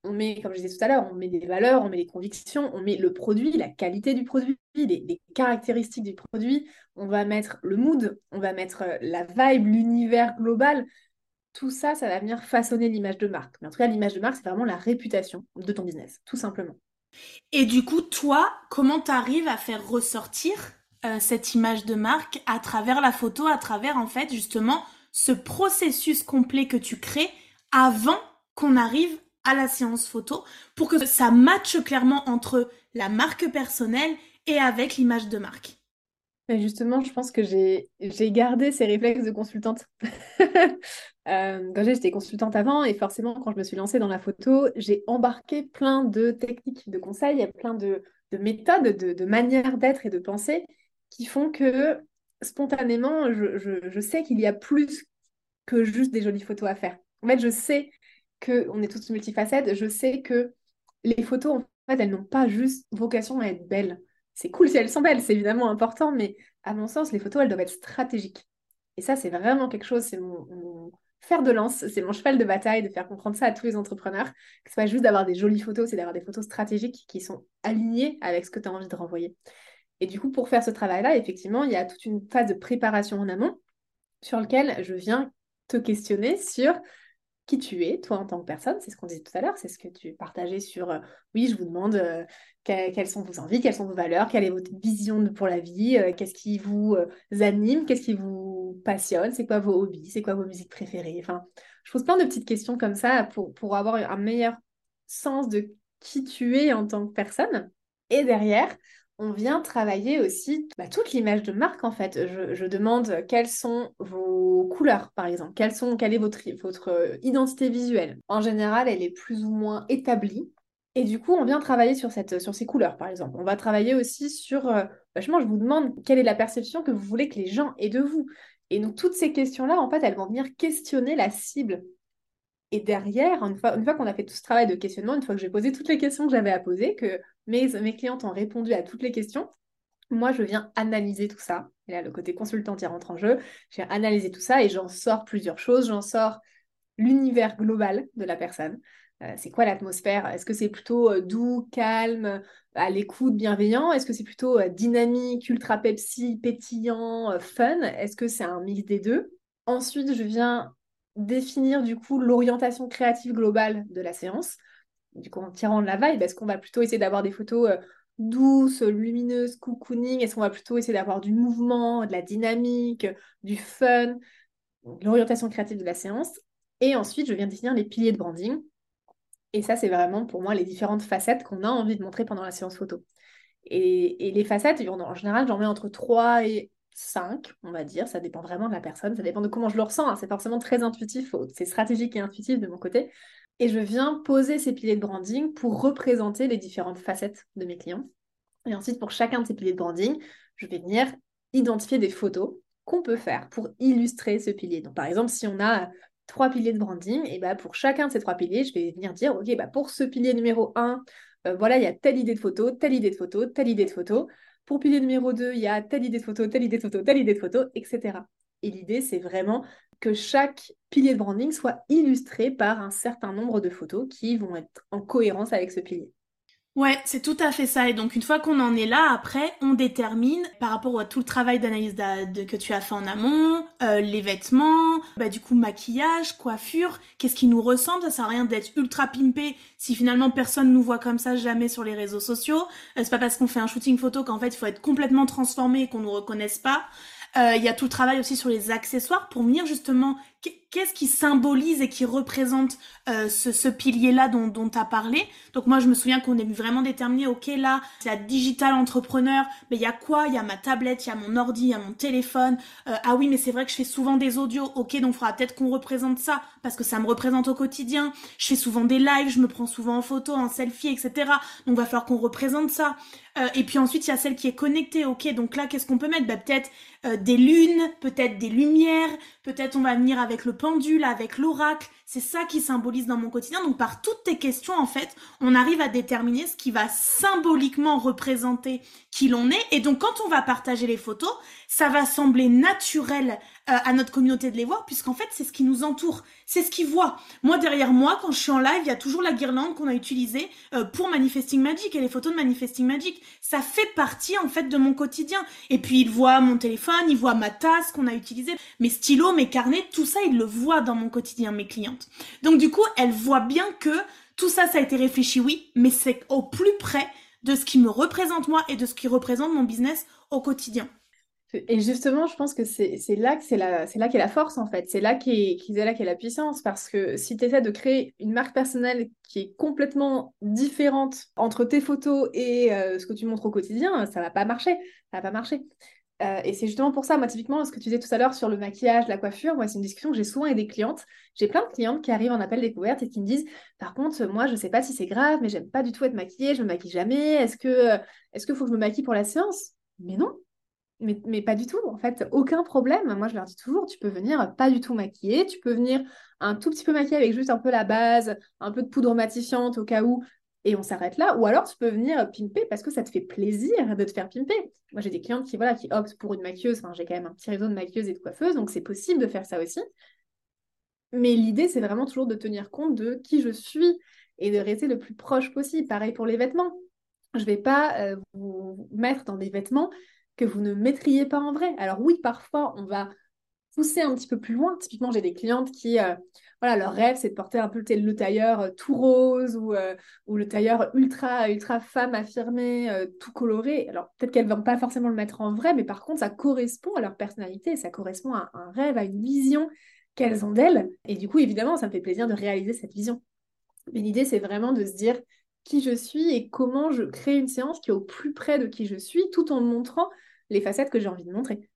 On met, comme je disais tout à l'heure, on met des valeurs, on met des convictions, on met le produit, la qualité du produit, les, caractéristiques du produit, on va mettre le mood, on va mettre euh, la vibe, l'univers global tout ça, ça va venir façonner l'image de marque. Mais en tout cas, l'image de marque, c'est vraiment la réputation de ton business, tout simplement. Et du coup, toi, comment tu arrives à faire ressortir euh, cette image de marque à travers la photo, à travers en fait justement ce processus complet que tu crées avant qu'on arrive à la séance photo pour que ça matche clairement entre la marque personnelle et avec l'image de marque? Justement, je pense que j'ai gardé ces réflexes de consultante. Euh, quand j'étais consultante avant, et forcément, quand je me suis lancée dans la photo, j'ai embarqué plein de techniques, de conseils, plein de, de méthodes, de, manières d'être et de penser qui font que spontanément, je sais qu'il y a plus que juste des jolies photos à faire. En fait, je sais qu'on est tous multifacettes, je sais que les photos, en fait, elles n'ont pas juste vocation à être belles c'est cool si elles sont belles, c'est évidemment important, mais à mon sens, les photos, elles doivent être stratégiques. Et ça, c'est vraiment quelque chose, c'est mon, fer de lance, c'est mon cheval de bataille de faire comprendre ça à tous les entrepreneurs, que ce pas juste d'avoir des jolies photos, c'est d'avoir des photos stratégiques qui sont alignées avec ce que tu as envie de renvoyer. Et du coup, pour faire ce travail-là, effectivement, il y a toute une phase de préparation en amont sur lequel je viens te questionner sur qui tu es, toi en tant que personne, c'est ce qu'on disait tout à l'heure, c'est ce que tu partageais sur, euh, oui, je vous demande euh, quelles sont vos envies, quelles sont vos valeurs, quelle est votre vision pour la vie, euh, qu'est-ce qui vous anime, qu'est-ce qui vous passionne, c'est quoi vos hobbies, c'est quoi vos musiques préférées? Enfin, je pose plein de petites questions comme ça pour, pour avoir un meilleur sens de qui tu es en tant que personne. Et derrière, on vient travailler aussi bah, toute l'image de marque en fait. Je, demande quelles sont vos couleurs par exemple, quelles sont, quelle est votre, euh, identité visuelle? En général, elle est plus ou moins établie. Et du coup, on vient travailler sur, cette, sur ces couleurs par exemple. On va travailler aussi sur, euh, vachement, je vous demande quelle est la perception que vous voulez que les gens aient de vous. Et donc toutes ces questions-là, en fait, elles vont venir questionner la cible et derrière, une fois, qu'on a fait tout ce travail de questionnement, une fois que j'ai posé toutes les questions que j'avais à poser, que mes, clientes ont répondu à toutes les questions, moi, je viens analyser tout ça. Et là, le côté consultant y rentre en jeu. Je viens analyser tout ça et j'en sors plusieurs choses. J'en sors l'univers global de la personne. Euh, c'est quoi l'atmosphère? Est-ce que c'est plutôt euh, doux, calme, à l'écoute, bienveillant? Est-ce que c'est plutôt euh, dynamique, ultra Pepsi, pétillant, fun? Est-ce que c'est un mix des deux? Ensuite, je viens définir du coup l'orientation créative globale de la séance. Du coup, en tirant de la vibe, est-ce qu'on va plutôt essayer d'avoir des photos douces, lumineuses, cocooning? Est-ce qu'on va plutôt essayer d'avoir du mouvement, de la dynamique, du fun? L'orientation créative de la séance. Et ensuite, je viens définir les piliers de branding. Et ça, c'est vraiment pour moi les différentes facettes qu'on a envie de montrer pendant la séance photo. Et, les facettes, en général, j'en mets entre 3 et 5, on va dire. Ça dépend vraiment de la personne, ça dépend de comment je le ressens. Hein. C'est forcément très intuitif, c'est stratégique et intuitif de mon côté. Et je viens poser ces piliers de branding pour représenter les différentes facettes de mes clients. Et ensuite, pour chacun de ces piliers de branding, je vais venir identifier des photos qu'on peut faire pour illustrer ce pilier. Donc, par exemple, si on a trois piliers de branding, et bah pour chacun de ces trois piliers, je vais venir dire, OK, bah pour ce pilier numéro 1, euh, voilà, il y a telle idée de photo, telle idée de photo, telle idée de photo. Pour pilier numéro 2, il y a telle idée de photo, telle idée de photo, telle idée de photo, etc. Et l'idée, c'est vraiment que chaque pilier de branding soit illustré par un certain nombre de photos qui vont être en cohérence avec ce pilier. Ouais, c'est tout à fait ça. Et donc une fois qu'on en est là, après, on détermine par rapport à tout le travail d'analyse que tu as fait en amont, euh, les vêtements, bah du coup maquillage, coiffure, qu'est-ce qui nous ressemble? Ça sert à rien d'être ultra pimpé si finalement personne nous voit comme ça jamais sur les réseaux sociaux. Euh, c'est pas parce qu'on fait un shooting photo qu'en fait il faut être complètement transformé et qu'on nous reconnaisse pas. Euh, il y a tout le travail aussi sur les accessoires pour venir justement qu'est-ce qui symbolise et qui représente euh, ce, pilier-là dont tu as parlé? Donc moi, je me souviens qu'on est vraiment déterminé, ok, là, c'est la digital entrepreneur, mais il y a quoi? Il y a ma tablette, il y a mon ordi, il y a mon téléphone. Euh, ah oui, mais c'est vrai que je fais souvent des audios, ok, donc il faudra peut-être qu'on représente ça, parce que ça me représente au quotidien. Je fais souvent des lives, je me prends souvent en photo, en selfie, etc. Donc il va falloir qu'on représente ça. Euh, et puis ensuite, il y a celle qui est connectée, ok, donc là, qu'est-ce qu'on peut mettre? Bah, Peut-être des lunes, peut-être des lumières, peut-être on va venir avec le pendule, avec l'oracle. C'est ça qui symbolise dans mon quotidien. Donc par toutes tes questions, en fait, on arrive à déterminer ce qui va symboliquement représenter qui l'on est. Et donc quand on va partager les photos, ça va sembler naturel à notre communauté de les voir, puisqu'en fait, c'est ce qui nous entoure, c'est ce qu'ils voient. Moi, derrière moi, quand je suis en live, il y a toujours la guirlande qu'on a utilisée euh, pour Manifesting Magic et les photos de Manifesting Magic. Ça fait partie, en fait, de mon quotidien. Et puis, ils voient mon téléphone, ils voient ma tasse qu'on a utilisée, mes stylos, mes carnets, tout ça, ils le voient dans mon quotidien, mes clientes. Donc, du coup, elles voient bien que tout ça, ça a été réfléchi, oui, mais c'est au plus près de ce qui me représente moi et de ce qui représente mon business au quotidien. Et justement, je pense que c'est là qu'est la force en fait. C'est là qu'est qu là qu'est la puissance parce que si tu essaies de créer une marque personnelle qui est complètement différente entre tes photos et euh, ce que tu montres au quotidien, ça va pas marcher. Ça va pas marcher. Euh, et c'est justement pour ça, moi typiquement, ce que tu disais tout à l'heure sur le maquillage, la coiffure, moi c'est une discussion que j'ai souvent avec des clientes. J'ai plein de clientes qui arrivent en appel découverte et qui me disent, par contre, moi je sais pas si c'est grave, mais j'aime pas du tout être maquillée, je me maquille jamais. Est-ce que est-ce qu'il faut que je me maquille pour la séance? Mais non, mais, pas du tout, en fait, aucun problème. Moi, je leur dis toujours, tu peux venir pas du tout maquillé, tu peux venir un tout petit peu maquillé avec juste un peu la base, un peu de poudre matifiante au cas où, et on s'arrête là. Ou alors, tu peux venir pimper parce que ça te fait plaisir de te faire pimper. Moi, j'ai des clientes qui, voilà, qui optent pour une maquilleuse. J'ai quand même un petit réseau de maquilleuses et de coiffeuses, donc c'est possible de faire ça aussi. Mais l'idée, c'est vraiment toujours de tenir compte de qui je suis et de rester le plus proche possible. Pareil pour les vêtements. Je ne vais pas euh, vous mettre dans des vêtements que vous ne mettriez pas en vrai. Alors oui, parfois, on va pousser un petit peu plus loin. Typiquement, j'ai des clientes qui, euh, voilà, leur rêve, c'est de porter un peu le, tailleur euh, tout rose ou, euh, ou, le tailleur ultra, ultra femme affirmée, tout coloré. Alors peut-être qu'elles ne vont pas forcément le mettre en vrai, mais par contre, ça correspond à leur personnalité, ça correspond à un rêve, à une vision qu'elles ont d'elles. Et du coup, évidemment, ça me fait plaisir de réaliser cette vision. Mais l'idée, c'est vraiment de se dire qui je suis et comment je crée une séance qui est au plus près de qui je suis, tout en montrant les facettes que j'ai envie de montrer.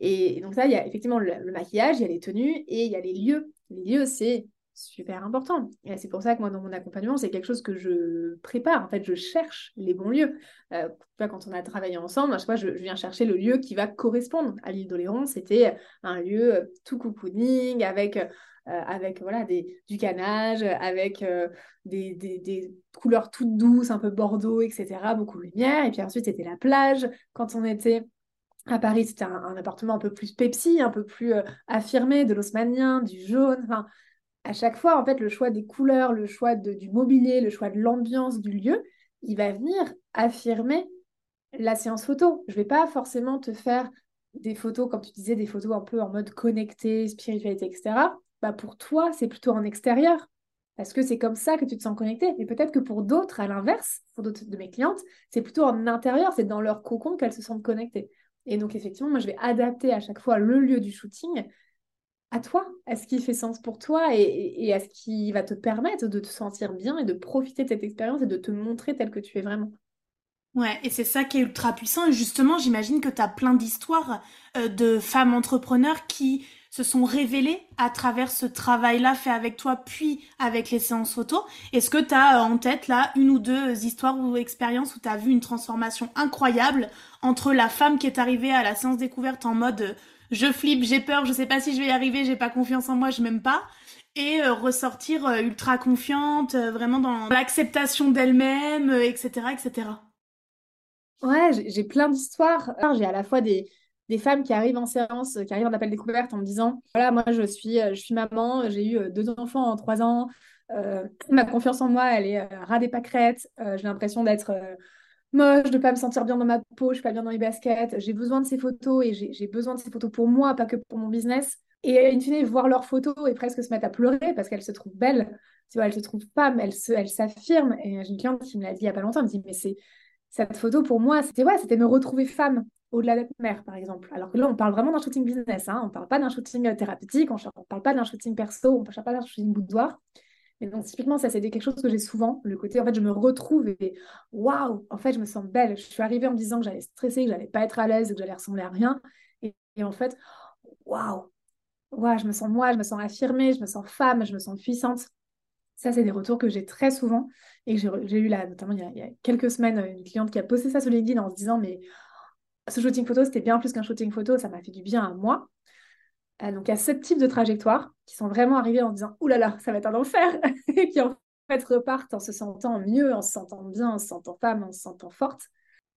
Et donc ça, il y a effectivement le, maquillage, il y a les tenues et il y a les lieux. Les lieux, c'est super important. Et c'est pour ça que moi, dans mon accompagnement, c'est quelque chose que je prépare. En fait, je cherche les bons lieux. Euh, quand on a travaillé ensemble, je, je, viens chercher le lieu qui va correspondre à l'île d'Oléron. C'était un lieu euh, tout cocooning avec euh, avec voilà, des, du canage, avec des, des, des, couleurs toutes douces, un peu bordeaux, etc. Beaucoup de lumière. Et puis ensuite, c'était la plage. Quand on était à Paris, c'était un, appartement un peu plus Pepsi, un peu plus affirmé, de l'osmanien, du jaune. Enfin, à chaque fois, en fait, le choix des couleurs, le choix du mobilier, le choix de l'ambiance du lieu, il va venir affirmer la séance photo. Je ne vais pas forcément te faire des photos, comme tu disais, des photos un peu en mode connecté, spiritualité, etc. Bah pour toi, c'est plutôt en extérieur. Parce que c'est comme ça que tu te sens connecté. Mais peut-être que pour d'autres, à l'inverse, pour d'autres de mes clientes, c'est plutôt en intérieur, c'est dans leur cocon qu'elles se sentent connectées. Et donc, effectivement, moi, je vais adapter à chaque fois le lieu du shooting à toi, à ce qui fait sens pour toi et, à ce qui va te permettre de te sentir bien et de profiter de cette expérience et de te montrer tel que tu es vraiment. Ouais, et c'est ça qui est ultra puissant. Et justement, j'imagine que tu as plein d'histoires euh, de femmes entrepreneurs qui se sont révélées à travers ce travail-là fait avec toi, puis avec les séances photo. Est-ce que tu as euh, en tête là une ou deux histoires ou expériences où tu as vu une transformation incroyable entre la femme qui est arrivée à la séance découverte en mode euh, je flippe, j'ai peur, je sais pas si je vais y arriver, j'ai pas confiance en moi, je m'aime pas, et ressortir ultra confiante, vraiment dans l'acceptation d'elle-même, etc., etc. Ouais, j'ai plein d'histoires. J'ai à la fois des, des femmes qui arrivent en séance, qui arrivent en appel découverte en me disant voilà, moi je suis, euh, je suis maman, j'ai eu euh, deux enfants en trois ans, euh, ma confiance en moi, elle est ras des pâquerettes, j'ai l'impression d'être moche, de pas me sentir bien dans ma peau, je suis pas bien dans les baskets, j'ai besoin de ces photos et j'ai besoin de ces photos pour moi, pas que pour mon business. Et in fine, voir leurs photos et presque se mettre à pleurer parce qu'elles se trouvent belles, tu vois, elles se trouvent femmes, elles s'affirment. Se, et j'ai une cliente qui me l'a dit il y a pas longtemps, elle me dit mais c'est cette photo, pour moi, c'était ouais, c'était me retrouver femme au-delà d'être mère, par exemple. Alors que là, on parle vraiment d'un shooting business. Hein. On ne parle pas d'un shooting euh, thérapeutique, on ne parle pas d'un shooting perso, on ne parle pas d'un shooting boudoir. Et donc, typiquement, ça, c'est quelque chose que j'ai souvent. Le côté, en fait, je me retrouve et waouh, en fait, je me sens belle. Je suis arrivée en me disant que j'allais stresser, que j'allais pas être à l'aise, que j'allais ressembler à rien. Et, en fait, waouh, waouh, je me sens moi, je me sens affirmée, je me sens femme, je me sens puissante. Ça, c'est des retours que j'ai très souvent et j'ai eu là, notamment il y, a, quelques semaines, une cliente qui a posté ça sur LinkedIn en se disant Mais ce shooting photo, c'était bien plus qu'un shooting photo, ça m'a fait du bien à moi. Euh, donc, il y a ce type de trajectoires qui sont vraiment arrivées en disant Ouh là là, ça va être un enfer et qui en fait repartent en se sentant mieux, en se sentant bien, en se sentant femme, en se sentant forte.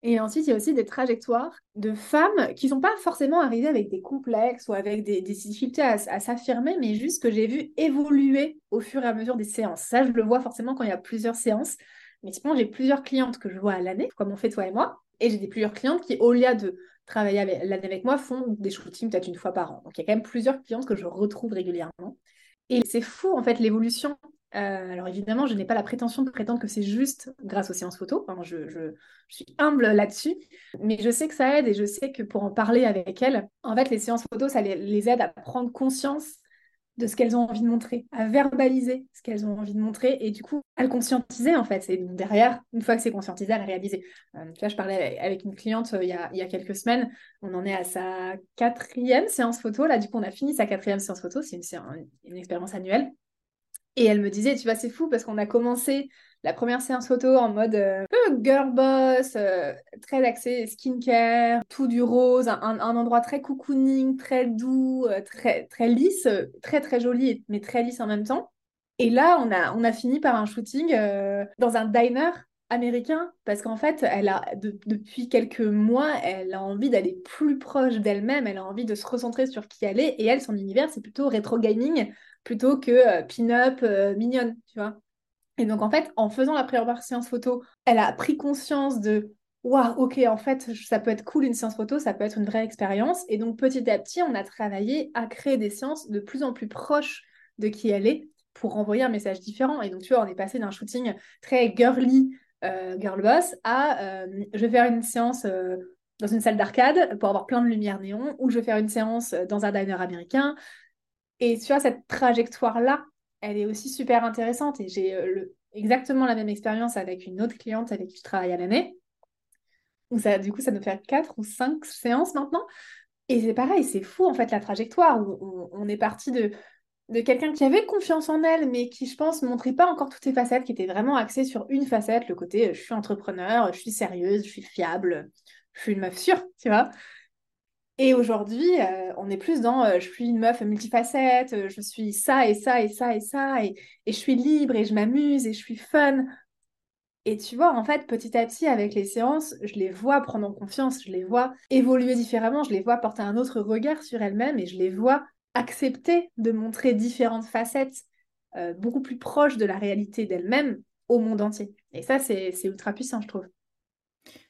Et ensuite, il y a aussi des trajectoires de femmes qui ne sont pas forcément arrivées avec des complexes ou avec des, difficultés à, s'affirmer, mais juste que j'ai vu évoluer au fur et à mesure des séances. Ça, je le vois forcément quand il y a plusieurs séances. Mais typiquement, j'ai plusieurs clientes que je vois à l'année, comme on fait toi et moi. Et j'ai des plusieurs clientes qui, au lieu de travailler l'année avec moi, font des shootings peut-être une fois par an. Donc, il y a quand même plusieurs clientes que je retrouve régulièrement. Et c'est fou, en fait, l'évolution euh, alors évidemment, je n'ai pas la prétention de prétendre que c'est juste grâce aux séances photo. je, suis humble là-dessus, mais je sais que ça aide et je sais que pour en parler avec elles, en fait, les séances photo, ça les, aide à prendre conscience de ce qu'elles ont envie de montrer, à verbaliser ce qu'elles ont envie de montrer et du coup à le conscientiser en fait. Et derrière, une fois que c'est conscientisé, à le réaliser. Euh, là, je parlais avec une cliente euh, il, y a, quelques semaines, on en est à sa quatrième séance photo. Là, du coup, on a fini sa quatrième séance photo, c'est une, une expérience annuelle. Et elle me disait, tu vois, c'est fou parce qu'on a commencé la première séance photo en mode euh, girl boss, euh, très axé skincare, tout du rose, un, endroit très cocooning, très doux, euh, très, très lisse, très très joli, mais très lisse en même temps. Et là, on a, on a fini par un shooting dans un diner américain parce qu'en fait, elle a depuis quelques mois, elle a envie d'aller plus proche d'elle-même, elle a envie de se recentrer sur qui elle est et elle, son univers, c'est plutôt rétro gaming plutôt que pin-up mignonne, tu vois. Et donc, en fait, en faisant la première séance photo, elle a pris conscience de Waouh, ok, en fait, ça peut être cool une séance photo, ça peut être une vraie expérience. Et donc, petit à petit, on a travaillé à créer des séances de plus en plus proches de qui elle est pour envoyer un message différent. Et donc, tu vois, on est passé d'un shooting très girly, euh, girl boss, à je vais faire une séance dans une salle d'arcade pour avoir plein de lumière néon, ou je vais faire une séance dans un diner américain, et tu vois, cette trajectoire-là, elle est aussi super intéressante. Et j'ai euh, exactement la même expérience avec une autre cliente avec qui je travaille à l'année. Ça, du coup, ça nous fait quatre ou cinq séances maintenant. Et c'est pareil, c'est fou en fait la trajectoire où on, est parti de, quelqu'un qui avait confiance en elle, mais qui, je pense, montrait pas encore toutes ses facettes, qui était vraiment axée sur une facette, le côté euh, je suis entrepreneur, je suis sérieuse, je suis fiable, je suis une meuf sûre, tu vois. Et aujourd'hui, euh, on est plus dans euh, je suis une meuf multifacette, euh, je suis ça et ça et ça et ça, et, je suis libre et je m'amuse et je suis fun. Et tu vois, en fait, petit à petit, avec les séances, je les vois prendre en confiance, je les vois évoluer différemment, je les vois porter un autre regard sur elles-mêmes et je les vois accepter de montrer différentes facettes beaucoup plus proche de la réalité d'elle-même au monde entier. Et ça, c'est ultra puissant, je trouve.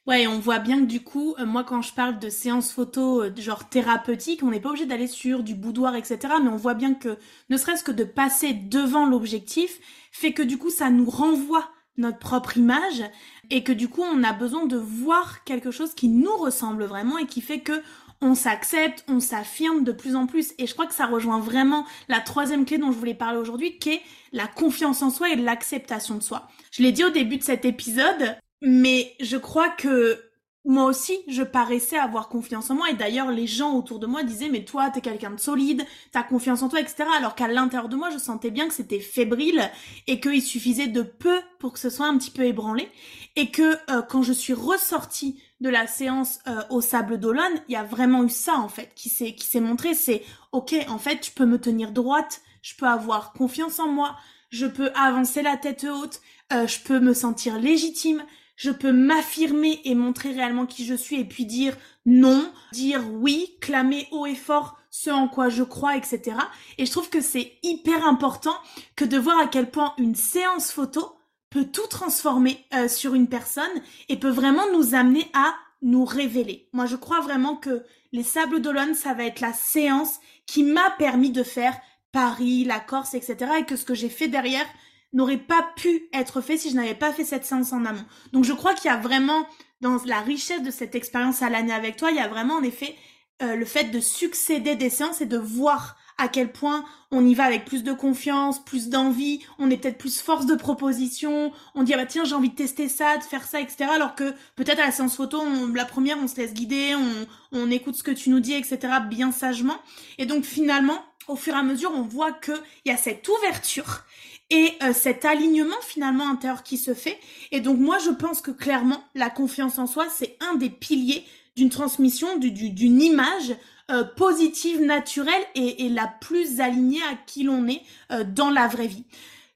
Ouais, on voit bien que du coup, euh, moi quand je parle de séances photo euh, genre thérapeutique, on n'est pas obligé d'aller sur du boudoir, etc. Mais on voit bien que ne serait-ce que de passer devant l'objectif fait que du coup ça nous renvoie notre propre image et que du coup on a besoin de voir quelque chose qui nous ressemble vraiment et qui fait que on s'accepte, on s'affirme de plus en plus. Et je crois que ça rejoint vraiment la troisième clé dont je voulais parler aujourd'hui, qui est la confiance en soi et l'acceptation de soi. Je l'ai dit au début de cet épisode, mais je crois que moi aussi, je paraissais avoir confiance en moi. Et d'ailleurs, les gens autour de moi disaient, mais toi, t'es quelqu'un de solide, t'as confiance en toi, etc. Alors qu'à l'intérieur de moi, je sentais bien que c'était fébrile et qu'il suffisait de peu pour que ce soit un petit peu ébranlé. Et que euh, quand je suis ressortie de la séance euh, au Sable d'Olonne, il y a vraiment eu ça, en fait, qui s'est, qui s'est montré. C'est, ok, en fait, tu peux me tenir droite, je peux avoir confiance en moi, je peux avancer la tête haute, euh, je peux me sentir légitime, je peux m'affirmer et montrer réellement qui je suis et puis dire non, dire oui, clamer haut et fort ce en quoi je crois, etc. Et je trouve que c'est hyper important que de voir à quel point une séance photo peut tout transformer euh, sur une personne et peut vraiment nous amener à nous révéler. Moi, je crois vraiment que les Sables d'Olonne, ça va être la séance qui m'a permis de faire Paris, la Corse, etc. Et que ce que j'ai fait derrière, n'aurait pas pu être fait si je n'avais pas fait cette séance en amont. Donc je crois qu'il y a vraiment, dans la richesse de cette expérience à l'année avec toi, il y a vraiment en effet euh, le fait de succéder des séances et de voir à quel point on y va avec plus de confiance, plus d'envie, on est peut-être plus force de proposition, on dit ah bah tiens j'ai envie de tester ça, de faire ça, etc. Alors que peut-être à la séance photo, la première on se laisse guider, on, on écoute ce que tu nous dis, etc. bien sagement. Et donc finalement, au fur et à mesure, on voit qu'il y a cette ouverture et euh, cet alignement finalement intérieur qui se fait. Et donc moi je pense que clairement la confiance en soi c'est un des piliers d'une transmission, d'une image euh, positive, naturelle et, la plus alignée à qui l'on est euh, dans la vraie vie.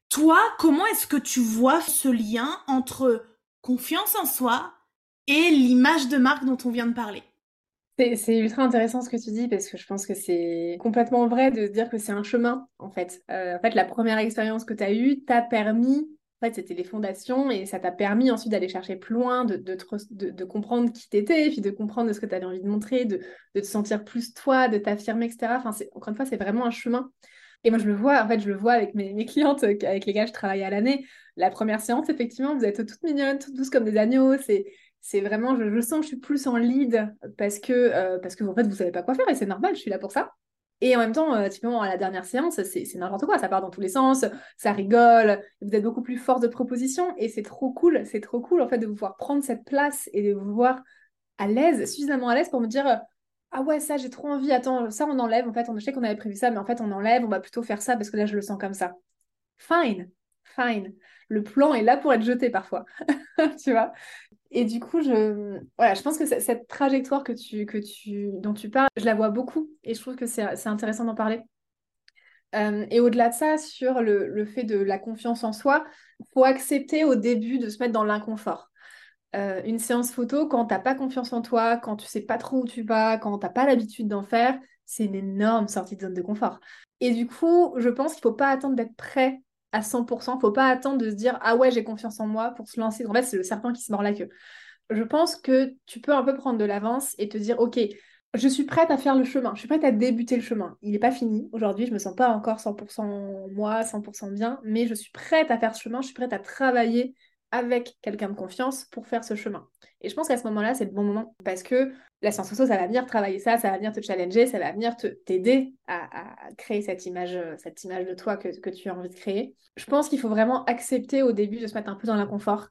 Toi, comment est-ce que tu vois ce lien entre confiance en soi et l'image de marque dont on vient de parler? C'est ultra intéressant ce que tu dis parce que je pense que c'est complètement vrai de dire que c'est un chemin en fait. Euh, en fait, la première expérience que tu as eue t'a permis, en fait, c'était les fondations et ça t'a permis ensuite d'aller chercher plus loin, de, de, comprendre qui t'étais, puis de comprendre ce que tu avais envie de montrer, de, te sentir plus toi, de t'affirmer, etc. Enfin, encore une fois, c'est vraiment un chemin. Et moi, je le vois, en fait, je le vois avec mes, mes clientes avec lesquelles je travaille à l'année. La première séance, effectivement, vous êtes toutes mignonnes, toutes douces comme des agneaux. C'est c'est vraiment, je, sens que je suis plus en lead parce que, euh, parce que en fait, vous savez pas quoi faire et c'est normal, je suis là pour ça. Et en même temps, euh, typiquement à la dernière séance, c'est n'importe quoi, ça part dans tous les sens, ça rigole, vous êtes beaucoup plus fort de proposition et c'est trop cool, c'est trop cool en fait de vous voir prendre cette place et de vous voir à l'aise, suffisamment à l'aise pour me dire ah ouais, ça j'ai trop envie, attends, ça on enlève, en fait, on, je sais qu'on avait prévu ça, mais en fait on enlève, on va plutôt faire ça parce que là je le sens comme ça. Fine, fine. Le plan est là pour être jeté parfois, tu vois? Et du coup, je, pense que cette trajectoire que tu, que tu, dont tu parles, je la vois beaucoup et je trouve que c'est intéressant d'en parler. Euh, et au-delà de ça, sur le, fait de la confiance en soi, il faut accepter au début de se mettre dans l'inconfort. Euh, une séance photo, quand tu n'as pas confiance en toi, quand tu sais pas trop où tu vas, quand tu n'as pas l'habitude d'en faire, c'est une énorme sortie de zone de confort. Et du coup, je pense qu'il ne faut pas attendre d'être prêt à 100%. Faut pas attendre de se dire ah ouais j'ai confiance en moi pour se lancer. En fait c'est le serpent qui se mord la queue. Je pense que tu peux un peu prendre de l'avance et te dire ok je suis prête à faire le chemin, je suis prête à débuter le chemin. Il n'est pas fini aujourd'hui, je me sens pas encore 100% moi, 100% bien, mais je suis prête à faire ce chemin, je suis prête à travailler avec quelqu'un de confiance pour faire ce chemin. Et je pense qu'à ce moment-là, c'est le bon moment parce que la science ça va venir travailler ça, ça va venir te challenger, ça va venir t'aider à, créer cette image, cette image de toi que, que tu as envie de créer. Je pense qu'il faut vraiment accepter au début de se mettre un peu dans l'inconfort,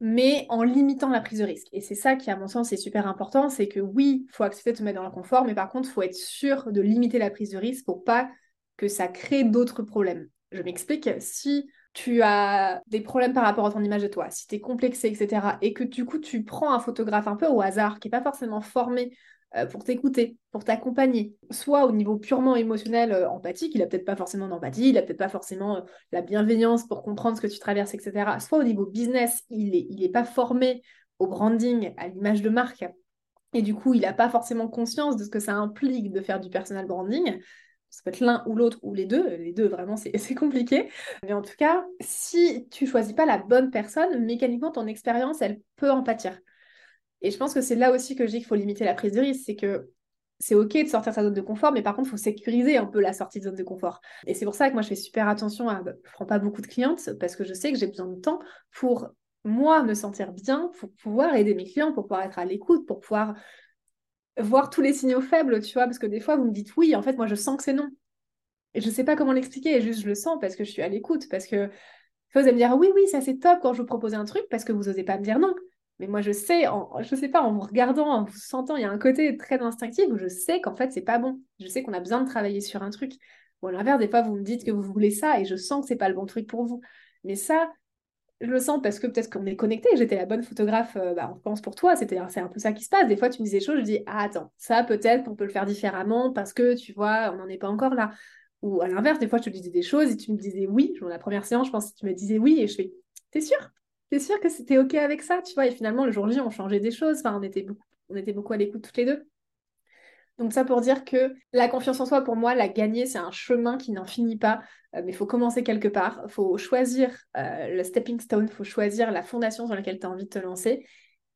mais en limitant la prise de risque. Et c'est ça qui, à mon sens, est super important, c'est que oui, il faut accepter de se mettre dans l'inconfort, mais par contre, il faut être sûr de limiter la prise de risque pour pas que ça crée d'autres problèmes. Je m'explique, si tu as des problèmes par rapport à ton image de toi, si tu es complexé, etc., et que du coup tu prends un photographe un peu au hasard, qui n'est pas forcément formé euh, pour t'écouter, pour t'accompagner, soit au niveau purement émotionnel, euh, empathique, il a peut-être pas forcément d'empathie, il a peut-être pas forcément euh, la bienveillance pour comprendre ce que tu traverses, etc., soit au niveau business, il n'est est pas formé au branding, à l'image de marque, et du coup il n'a pas forcément conscience de ce que ça implique de faire du personal branding, ça peut être l'un ou l'autre ou les deux. Les deux, vraiment, c'est compliqué. Mais en tout cas, si tu choisis pas la bonne personne, mécaniquement, ton expérience, elle peut en pâtir. Et je pense que c'est là aussi que je dis qu'il faut limiter la prise de risque. C'est que c'est OK de sortir de sa zone de confort, mais par contre, il faut sécuriser un peu la sortie de zone de confort. Et c'est pour ça que moi, je fais super attention à. Je prends pas beaucoup de clientes parce que je sais que j'ai besoin de temps pour moi me sentir bien, pour pouvoir aider mes clients, pour pouvoir être à l'écoute, pour pouvoir voir tous les signaux faibles, tu vois, parce que des fois, vous me dites oui, en fait, moi, je sens que c'est non. Et je ne sais pas comment l'expliquer, juste je le sens parce que je suis à l'écoute, parce que vous allez me dire oui, oui, ça c'est top quand je vous propose un truc, parce que vous n'osez pas me dire non. Mais moi, je sais, en, je sais pas, en vous regardant, en vous sentant, il y a un côté très instinctif où je sais qu'en fait, c'est pas bon. Je sais qu'on a besoin de travailler sur un truc. Ou à l'inverse, des fois, vous me dites que vous voulez ça et je sens que c'est pas le bon truc pour vous. Mais ça, je le sens parce que peut-être qu'on est connecté, j'étais la bonne photographe, euh, bah, on pense pour toi, c'est un peu ça qui se passe. Des fois, tu me dis des choses, je dis ah, attends, ça peut-être qu'on peut le faire différemment parce que tu vois, on n'en est pas encore là. Ou à l'inverse, des fois, je te disais des choses et tu me disais oui. La première séance, je pense que tu me disais oui et je fais t'es sûr T'es sûr que c'était ok avec ça, tu vois? Et finalement, le jour J, on changeait des choses. Enfin, on était beaucoup, on était beaucoup à l'écoute toutes les deux. Donc ça pour dire que la confiance en soi, pour moi, la gagner, c'est un chemin qui n'en finit pas. Euh, mais il faut commencer quelque part. Il faut choisir euh, le stepping stone, il faut choisir la fondation sur laquelle tu as envie de te lancer.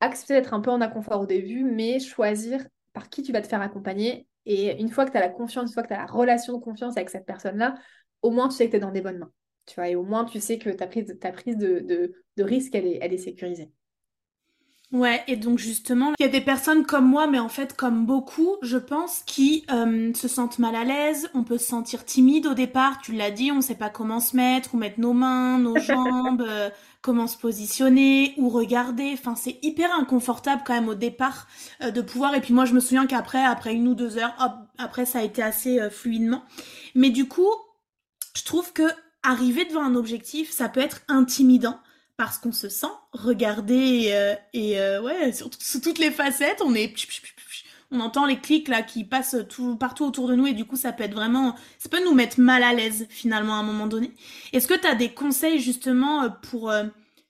Accepter d'être un peu en inconfort au début, mais choisir par qui tu vas te faire accompagner. Et une fois que tu as la confiance, une fois que tu as la relation de confiance avec cette personne-là, au moins tu sais que tu es dans des bonnes mains. Tu vois, et au moins tu sais que ta prise, ta prise de, risque, elle est, elle est sécurisée. Ouais, et donc justement, il y a des personnes comme moi, mais en fait comme beaucoup, je pense, qui euh, se sentent mal à l'aise. On peut se sentir timide au départ, tu l'as dit, on sait pas comment se mettre, où mettre nos mains, nos jambes, euh, comment se positionner, ou regarder. Enfin, c'est hyper inconfortable quand même au départ euh, de pouvoir. Et puis moi, je me souviens qu'après, après une ou deux heures, hop, après ça a été assez fluidement. Mais du coup, je trouve que arriver devant un objectif, ça peut être intimidant parce qu'on se sent regardé euh, et euh, ouais, sur, toutes les facettes, on est on entend les clics là qui passent tout partout autour de nous et du coup ça peut être vraiment ça peut nous mettre mal à l'aise finalement à un moment donné. Est-ce que tu as des conseils justement euh, pour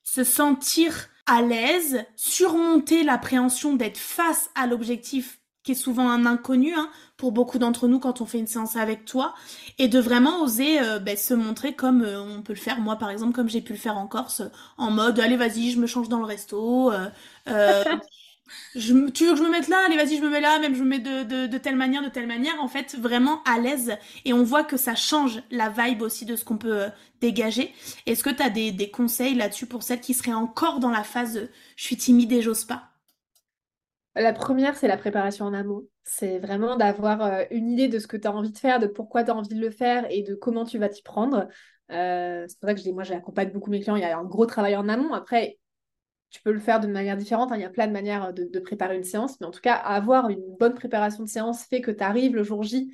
se sentir à l'aise, surmonter l'appréhension d'être face à l'objectif qui est souvent un inconnu hein, pour beaucoup d'entre nous quand on fait une séance avec toi, et de vraiment oser euh, ben, se montrer comme euh, on peut le faire, moi par exemple, comme j'ai pu le faire en Corse, en mode allez vas-y, je me change dans le resto, euh, je, tu veux que je me mette là, allez vas-y, je me mets là, même je me mets de, de, telle manière, de telle manière, en fait, vraiment à l'aise, et on voit que ça change la vibe aussi de ce qu'on peut dégager. Est-ce que tu as des, des conseils là-dessus pour celles qui seraient encore dans la phase je suis timide et j'ose pas? La première, c'est la préparation en amont. C'est vraiment d'avoir euh, une idée de ce que tu as envie de faire, de pourquoi tu as envie de le faire et de comment tu vas t'y prendre. Euh, c'est pour ça que je dis, moi, j'accompagne beaucoup mes clients. Il y a un gros travail en amont. Après, tu peux le faire de manière différente. Hein. Il y a plein de manières de, de, préparer une séance. Mais en tout cas, avoir une bonne préparation de séance fait que tu arrives le jour J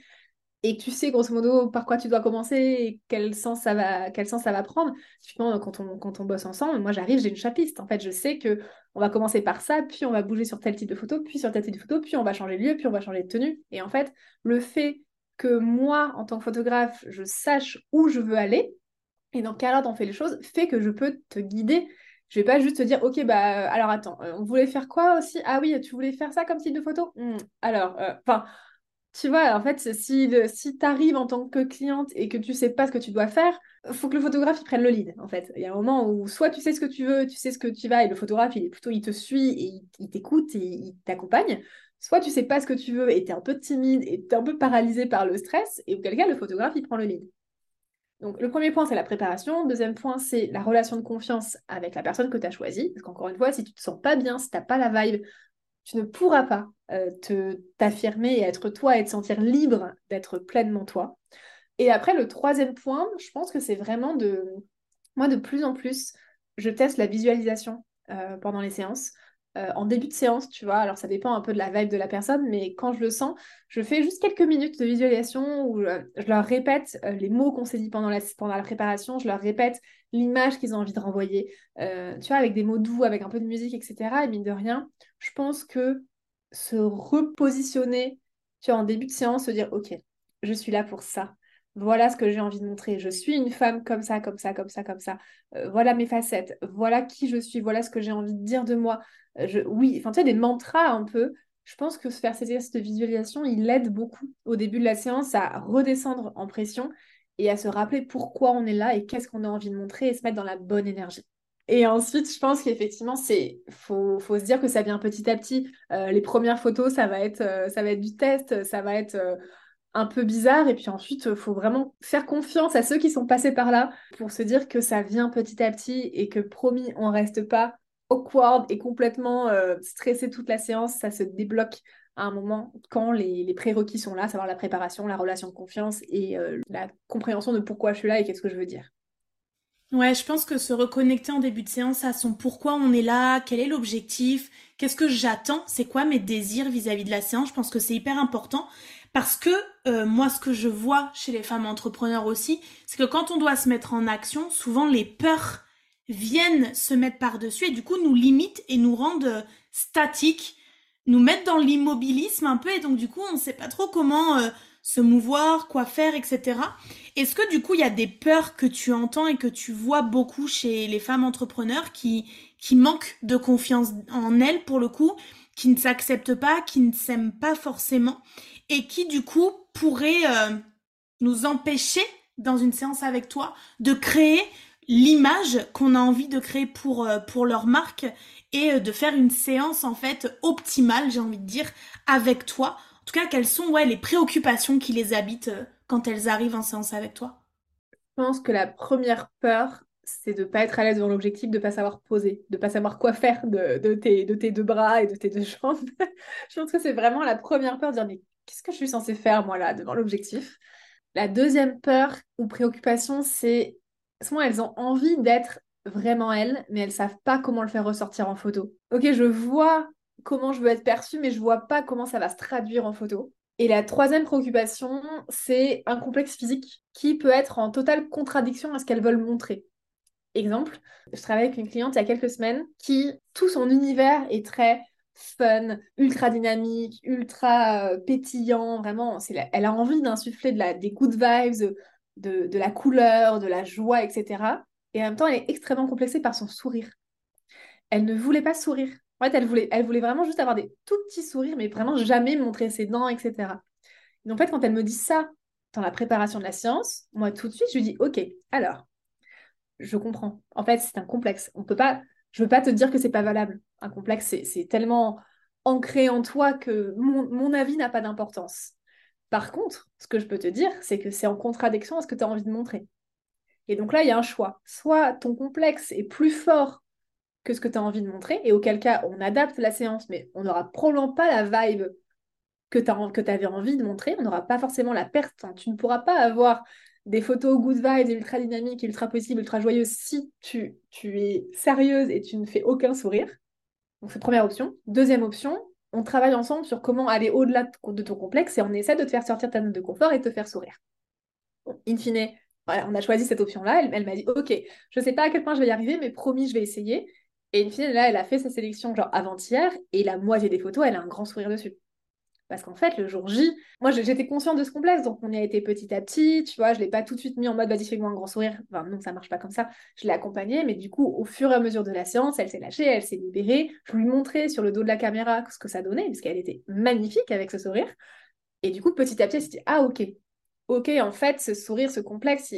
et tu sais grosso modo par quoi tu dois commencer et quel sens ça va, quel sens ça va prendre. Quand on, quand on bosse ensemble, moi j'arrive, j'ai une chapiste. En fait, je sais que on va commencer par ça, puis on va bouger sur tel type de photo, puis sur tel type de photo, puis on va changer de lieu, puis on va changer de tenue. Et en fait, le fait que moi, en tant que photographe, je sache où je veux aller et dans quel ordre on fait les choses, fait que je peux te guider. Je vais pas juste te dire, ok, bah alors attends, euh, on voulait faire quoi aussi? Ah oui, tu voulais faire ça comme type de photo? Hmm, Alors, euh, enfin, tu vois, en fait, si, si tu arrives en tant que cliente et que tu sais pas ce que tu dois faire, faut que le photographe prenne le lead, en fait. Il y a un moment où soit tu sais ce que tu veux, tu sais ce que tu vas, et le photographe, il est plutôt, il te suit et il, t'écoute et il t'accompagne. Soit tu sais pas ce que tu veux et tu es un peu timide et tu es un peu paralysé par le stress, et auquel cas, le photographe, il prend le lead. Donc, le premier point, c'est la préparation. Deuxième point, c'est la relation de confiance avec la personne que tu as choisie. Parce qu'encore une fois, si tu te sens pas bien, si tu n'as pas la vibe, tu ne pourras pas euh, te t'affirmer et être toi et te sentir libre d'être pleinement toi. Et après, le troisième point, je pense que c'est vraiment de... Moi, de plus en plus, je teste la visualisation euh, pendant les séances. Euh, en début de séance, tu vois. Alors ça dépend un peu de la vibe de la personne, mais quand je le sens, je fais juste quelques minutes de visualisation où je, leur répète les mots qu'on s'est dit pendant la, préparation, je leur répète l'image qu'ils ont envie de renvoyer, tu vois, avec des mots doux, avec un peu de musique, etc. Et mine de rien, je pense que se repositionner, tu en début de séance, se dire, ok, je suis là pour ça voilà ce que j'ai envie de montrer. Je suis une femme comme ça, comme ça, comme ça, comme ça. voilà mes facettes. Voilà qui je suis. Voilà ce que j'ai envie de dire de moi. Euh, oui, enfin, tu sais, des mantras un peu, je pense que se faire ces exercices de visualisation, il aide beaucoup au début de la séance à redescendre en pression et à se rappeler pourquoi on est là et qu'est-ce qu'on a envie de montrer et se mettre dans la bonne énergie. Et ensuite, je pense qu'effectivement, c'est faut, faut se dire que ça vient petit à petit. Euh, les premières photos, ça va être, euh, ça va être du test, ça va être euh, un peu bizarre. Et puis ensuite, il faut vraiment faire confiance à ceux qui sont passés par là pour se dire que ça vient petit à petit et que promis, on reste pas awkward et complètement stressé toute la séance. Ça se débloque à un moment quand les, les prérequis sont là, savoir la préparation, la relation de confiance et la compréhension de pourquoi je suis là et qu'est-ce que je veux dire. Ouais, je pense que se reconnecter en début de séance à son pourquoi on est là, quel est l'objectif, qu'est-ce que j'attends, c'est quoi mes désirs vis-à-vis de la séance, je pense que c'est hyper important. Parce que euh, moi ce que je vois chez les femmes entrepreneurs aussi, c'est que quand on doit se mettre en action, souvent les peurs viennent se mettre par-dessus et du coup nous limitent et nous rendent euh, statiques, nous mettent dans l'immobilisme un peu et donc du coup on ne sait pas trop comment euh, se mouvoir, quoi faire, etc. Est-ce que du coup il y a des peurs que tu entends et que tu vois beaucoup chez les femmes entrepreneurs qui, qui manquent de confiance en elles pour le coup, qui ne s'acceptent pas, qui ne s'aiment pas forcément et qui du coup pourraient euh, nous empêcher dans une séance avec toi de créer l'image qu'on a envie de créer pour, euh, pour leur marque et euh, de faire une séance en fait optimale, j'ai envie de dire, avec toi. En tout cas, quelles sont ouais, les préoccupations qui les habitent euh, quand elles arrivent en séance avec toi? Je pense que la première peur, c'est de ne pas être à l'aise devant l'objectif, de ne pas savoir poser, de ne pas savoir quoi faire de, tes, de deux bras et de tes deux jambes. je pense que c'est vraiment la première peur de dire mais qu'est-ce que je suis censée faire moi là devant l'objectif? La deuxième peur ou préoccupation, c'est souvent elles ont envie d'être vraiment elles, mais elles savent pas comment le faire ressortir en photo. Ok, je vois comment je veux être perçue, mais je vois pas comment ça va se traduire en photo. Et la troisième préoccupation, c'est un complexe physique qui peut être en totale contradiction à ce qu'elles veulent montrer. Exemple, je travaille avec une cliente il y a quelques semaines qui, tout son univers est très fun, ultra dynamique, ultra euh, pétillant, vraiment, elle a envie d'insuffler de la, des good vibes, de, la couleur, de la joie, etc. Et en même temps, elle est extrêmement complexée par son sourire. Elle ne voulait pas sourire. En fait, elle voulait, vraiment juste avoir des tout petits sourires, mais vraiment jamais montrer ses dents, etc. Et en fait, quand elle me dit ça dans la préparation de la science, moi, tout de suite, je lui dis, OK, alors, je comprends. En fait, c'est un complexe. On peut pas, je veux pas te dire que c'est pas valable. Un complexe, c'est tellement ancré en toi que mon avis n'a pas d'importance. Par contre, ce que je peux te dire, c'est que c'est en contradiction à ce que tu as envie de montrer. Et donc là, il y a un choix. Soit ton complexe est plus fort que ce que tu as envie de montrer, et auquel cas, on adapte la séance, mais on n'aura probablement pas la vibe que tu avais envie de montrer, on n'aura pas forcément la perte. Tu ne pourras pas avoir des photos good vibes, ultra dynamiques, ultra possibles, ultra joyeuses si tu, tu es sérieuse et tu ne fais aucun sourire. Donc c'est première option. Deuxième option, on travaille ensemble sur comment aller au-delà de ton complexe et on essaie de te faire sortir ta note de confort et te faire sourire. in fine, on a choisi cette option-là. Elle, m'a dit, OK, je ne sais pas à quel point je vais y arriver, mais promis, je vais essayer. Et in fine, là, elle a fait sa sélection genre avant-hier et la moitié des photos, elle a un grand sourire dessus. Parce qu'en fait, le jour J, moi j'étais consciente de ce complexe, donc on y a été petit à petit, tu vois, je l'ai pas tout de suite mis en mode vas-y, fais-moi un grand sourire. Enfin, non, ça marche pas comme ça. Je l'ai accompagnée, mais du coup, au fur et à mesure de la séance, elle s'est lâchée, elle s'est libérée. Je lui montrais sur le dos de la caméra ce que ça donnait, parce qu'elle était magnifique avec ce sourire. Et du coup, petit à petit, elle s'est dit ah, ok, ok, en fait, ce sourire, ce complexe,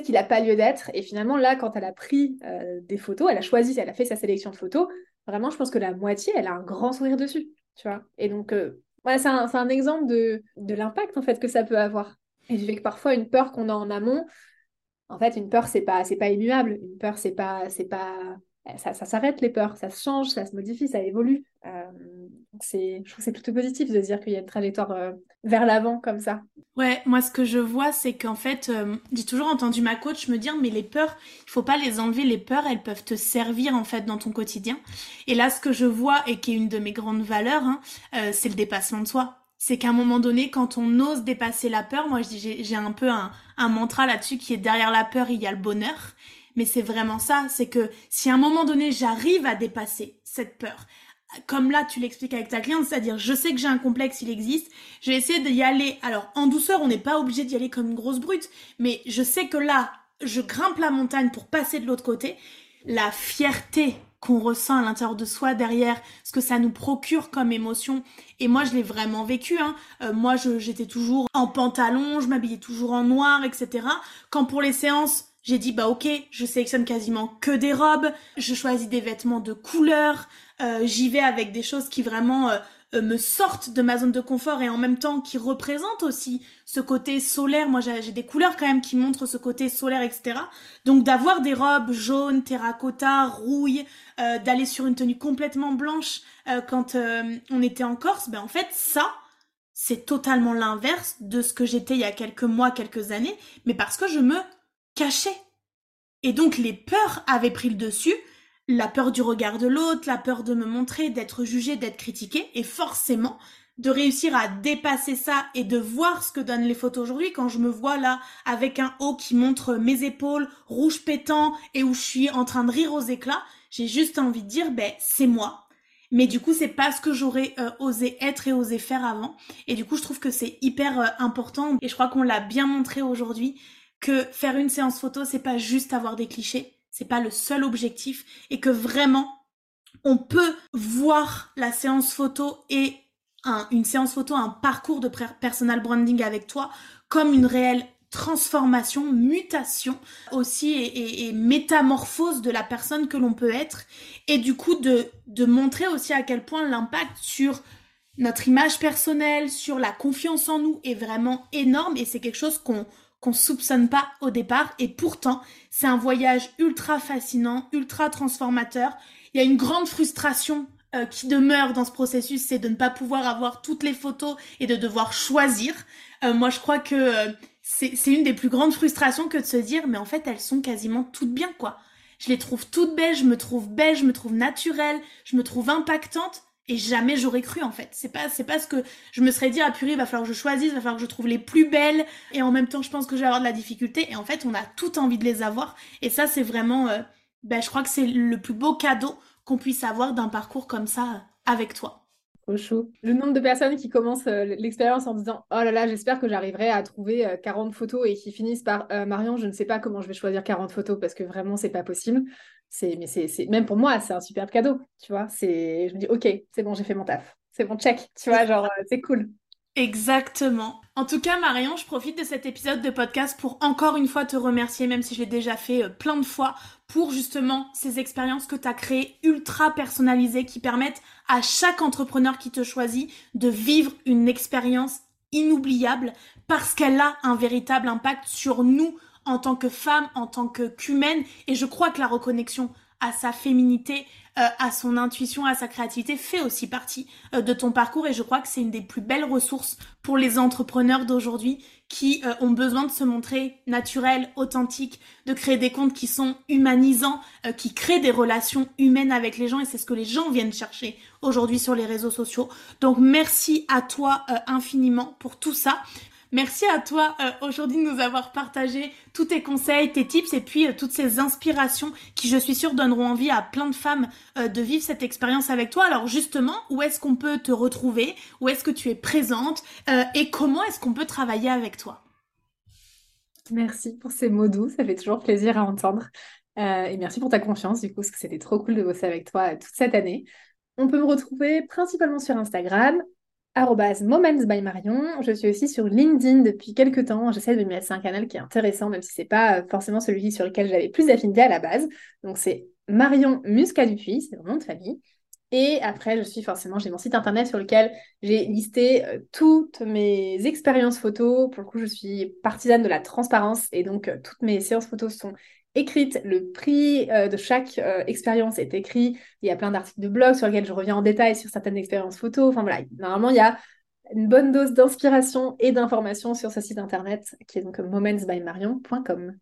qu'il n'a pas lieu d'être. Et finalement, là, quand elle a pris euh, des photos, elle a choisi, elle a fait sa sélection de photos, vraiment, je pense que la moitié, elle a un grand sourire dessus tu vois. Et donc, euh, voilà, c'est un, exemple de, l'impact en fait que ça peut avoir. Et du fait que parfois une peur qu'on a en amont, en fait, une peur c'est pas c'est pas immuable. Une peur c'est pas c'est pas ça, ça s'arrête les peurs, ça se change, ça se modifie, ça évolue. Euh, c'est, je trouve que c'est plutôt positif de dire qu'il y a une trajectoire euh, vers l'avant comme ça. Ouais, moi ce que je vois, c'est qu'en fait, euh, j'ai toujours entendu ma coach me dire, mais les peurs, il faut pas les enlever. Les peurs, elles peuvent te servir en fait dans ton quotidien. Et là, ce que je vois et qui est une de mes grandes valeurs, hein, c'est le dépassement de soi c'est qu'à un moment donné, quand on ose dépasser la peur, moi j'ai un peu un, un mantra là-dessus qui est derrière la peur, il y a le bonheur mais c'est vraiment ça, c'est que si à un moment donné j'arrive à dépasser cette peur, comme là tu l'expliques avec ta cliente, c'est-à-dire je sais que j'ai un complexe, il existe, je vais essayer d'y aller, alors en douceur, on n'est pas obligé d'y aller comme une grosse brute, mais je sais que là, je grimpe la montagne pour passer de l'autre côté, la fierté qu'on ressent à l'intérieur de soi derrière ce que ça nous procure comme émotion. Et moi, je l'ai vraiment vécu. Hein. Euh, moi, j'étais toujours en pantalon, je m'habillais toujours en noir, etc. Quand pour les séances, j'ai dit bah ok, je sélectionne quasiment que des robes, je choisis des vêtements de couleur, euh, j'y vais avec des choses qui vraiment euh, me sortent de ma zone de confort et en même temps qui représentent aussi ce côté solaire. Moi, j'ai des couleurs quand même qui montrent ce côté solaire, etc. Donc d'avoir des robes jaunes, terracotta, rouille, euh, d'aller sur une tenue complètement blanche quand on était en Corse, ben en fait ça, c'est totalement l'inverse de ce que j'étais il y a quelques mois, quelques années, mais parce que je me cachais. Et donc les peurs avaient pris le dessus la peur du regard de l'autre, la peur de me montrer, d'être jugé, d'être critiqué, et forcément de réussir à dépasser ça et de voir ce que donnent les photos aujourd'hui quand je me vois là avec un haut qui montre mes épaules, rouge pétant et où je suis en train de rire aux éclats, j'ai juste envie de dire ben c'est moi. Mais du coup, c'est pas ce que j'aurais euh, osé être et osé faire avant. Et du coup, je trouve que c'est hyper euh, important. Et je crois qu'on l'a bien montré aujourd'hui que faire une séance photo, c'est pas juste avoir des clichés c'est pas le seul objectif et que vraiment on peut voir la séance photo et une séance photo, un parcours de personal branding avec toi comme une réelle transformation, mutation aussi et, métamorphose de la personne que l'on peut être et du coup de, de montrer aussi à quel point l'impact sur notre image personnelle, sur la confiance en nous est vraiment énorme et c'est quelque chose qu'on qu'on soupçonne pas au départ et pourtant c'est un voyage ultra fascinant, ultra transformateur. Il y a une grande frustration euh, qui demeure dans ce processus, c'est de ne pas pouvoir avoir toutes les photos et de devoir choisir. Euh, moi je crois que euh, c'est une des plus grandes frustrations que de se dire mais en fait elles sont quasiment toutes bien quoi. Je les trouve toutes belles, je me trouve belle, je me trouve naturelle, je me trouve impactante et jamais j'aurais cru en fait. C'est pas c'est pas ce que je me serais dit ah purée, il va falloir que je choisisse, va falloir que je trouve les plus belles et en même temps je pense que je vais avoir de la difficulté et en fait on a tout envie de les avoir et ça c'est vraiment euh, ben je crois que c'est le plus beau cadeau qu'on puisse avoir d'un parcours comme ça euh, avec toi. Au chaud. Le nombre de personnes qui commencent euh, l'expérience en disant Oh là là, j'espère que j'arriverai à trouver 40 photos et qui finissent par Marion, je ne sais pas comment je vais choisir 40 photos parce que vraiment, c'est pas possible c'est mais c'est même pour moi c'est un superbe cadeau tu vois. C'est je me dis ok c'est bon j'ai fait mon taf. C'est bon check. Tu vois genre euh, c'est cool. Exactement. En tout cas Marion je profite de cet épisode de podcast pour encore une fois te remercier même si je l'ai déjà fait euh, plein de fois pour justement ces expériences que tu as créées ultra personnalisées qui permettent à chaque entrepreneur qui te choisit de vivre une expérience inoubliable parce qu'elle a un véritable impact sur nous en tant que femme, en tant qu'humaine. et je crois que la reconnexion à sa féminité, euh, à son intuition, à sa créativité fait aussi partie euh, de ton parcours. Et je crois que c'est une des plus belles ressources pour les entrepreneurs d'aujourd'hui qui euh, ont besoin de se montrer naturels, authentiques, de créer des comptes qui sont humanisants, qui créent des relations humaines avec les gens. Et c'est ce que les gens viennent chercher aujourd'hui sur les réseaux sociaux. Donc merci à toi infiniment pour tout ça. Merci à toi euh, aujourd'hui de nous avoir partagé tous tes conseils, tes tips et puis euh, toutes ces inspirations qui, je suis sûre, donneront envie à plein de femmes euh, de vivre cette expérience avec toi. Alors justement, où est-ce qu'on peut te retrouver? Où est-ce que tu es présente? Et comment est-ce qu'on peut travailler avec toi? Merci pour ces mots doux, ça fait toujours plaisir à entendre. et merci pour ta confiance, du coup, parce que c'était trop cool de bosser avec toi toute cette année. On peut me retrouver principalement sur Instagram, Marion. Je suis aussi sur LinkedIn depuis quelques temps. J'essaie de me mettre, un canal qui est intéressant, même si c'est pas euh, forcément celui sur lequel j'avais plus d'affinité à la base. Donc c'est Marion Muscat Dupuis, c'est mon nom de famille. Et après, je suis forcément, j'ai mon site internet sur lequel j'ai listé euh, toutes mes expériences photos. Pour le coup, je suis partisane de la transparence et donc euh, toutes mes séances photos sont écrite. Le prix euh, de chaque euh, expérience est écrit. Il y a plein d'articles de blog sur lesquels je reviens en détail sur certaines expériences photos. Enfin voilà, normalement, il y a une bonne dose d'inspiration et d'information sur ce site internet qui est donc momentsbymarion.com.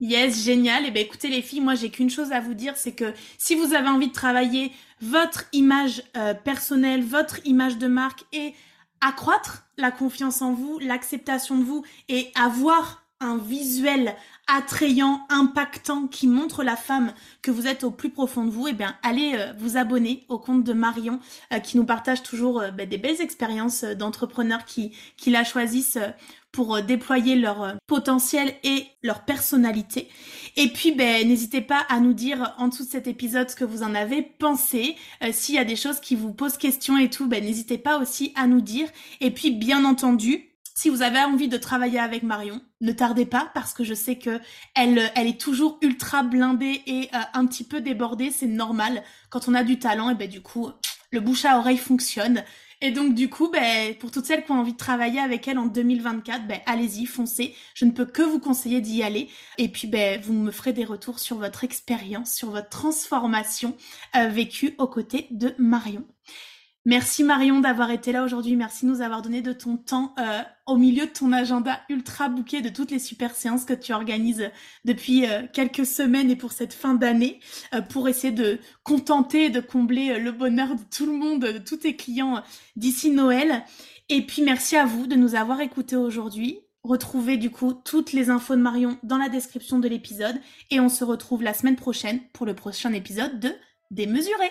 Yes, génial. Et eh bien écoutez les filles, moi j'ai qu'une chose à vous dire, c'est que si vous avez envie de travailler votre image euh, personnelle, votre image de marque et accroître la confiance en vous, l'acceptation de vous et avoir un visuel attrayant, impactant, qui montre la femme que vous êtes au plus profond de vous, eh bien, allez euh, vous abonner au compte de Marion, euh, qui nous partage toujours euh, ben, des belles expériences d'entrepreneurs qui, qui la choisissent pour déployer leur potentiel et leur personnalité. Et puis, ben, n'hésitez pas à nous dire en dessous de cet épisode ce que vous en avez pensé. S'il y a des choses qui vous posent question et tout, ben, n'hésitez pas aussi à nous dire. Et puis, bien entendu, si vous avez envie de travailler avec Marion, ne tardez pas parce que je sais que elle, elle est toujours ultra blindée et euh, un petit peu débordée. C'est normal quand on a du talent et ben du coup le bouche à oreille fonctionne. Et donc du coup, ben, pour toutes celles qui ont envie de travailler avec elle en 2024, ben, allez-y, foncez. Je ne peux que vous conseiller d'y aller. Et puis ben, vous me ferez des retours sur votre expérience, sur votre transformation euh, vécue aux côtés de Marion. Merci Marion d'avoir été là aujourd'hui. Merci de nous avoir donné de ton temps euh, au milieu de ton agenda ultra bouquet de toutes les super séances que tu organises depuis euh, quelques semaines et pour cette fin d'année euh, pour essayer de contenter et de combler le bonheur de tout le monde, de tous tes clients d'ici Noël. Et puis merci à vous de nous avoir écoutés aujourd'hui. Retrouvez du coup toutes les infos de Marion dans la description de l'épisode et on se retrouve la semaine prochaine pour le prochain épisode de Démesuré.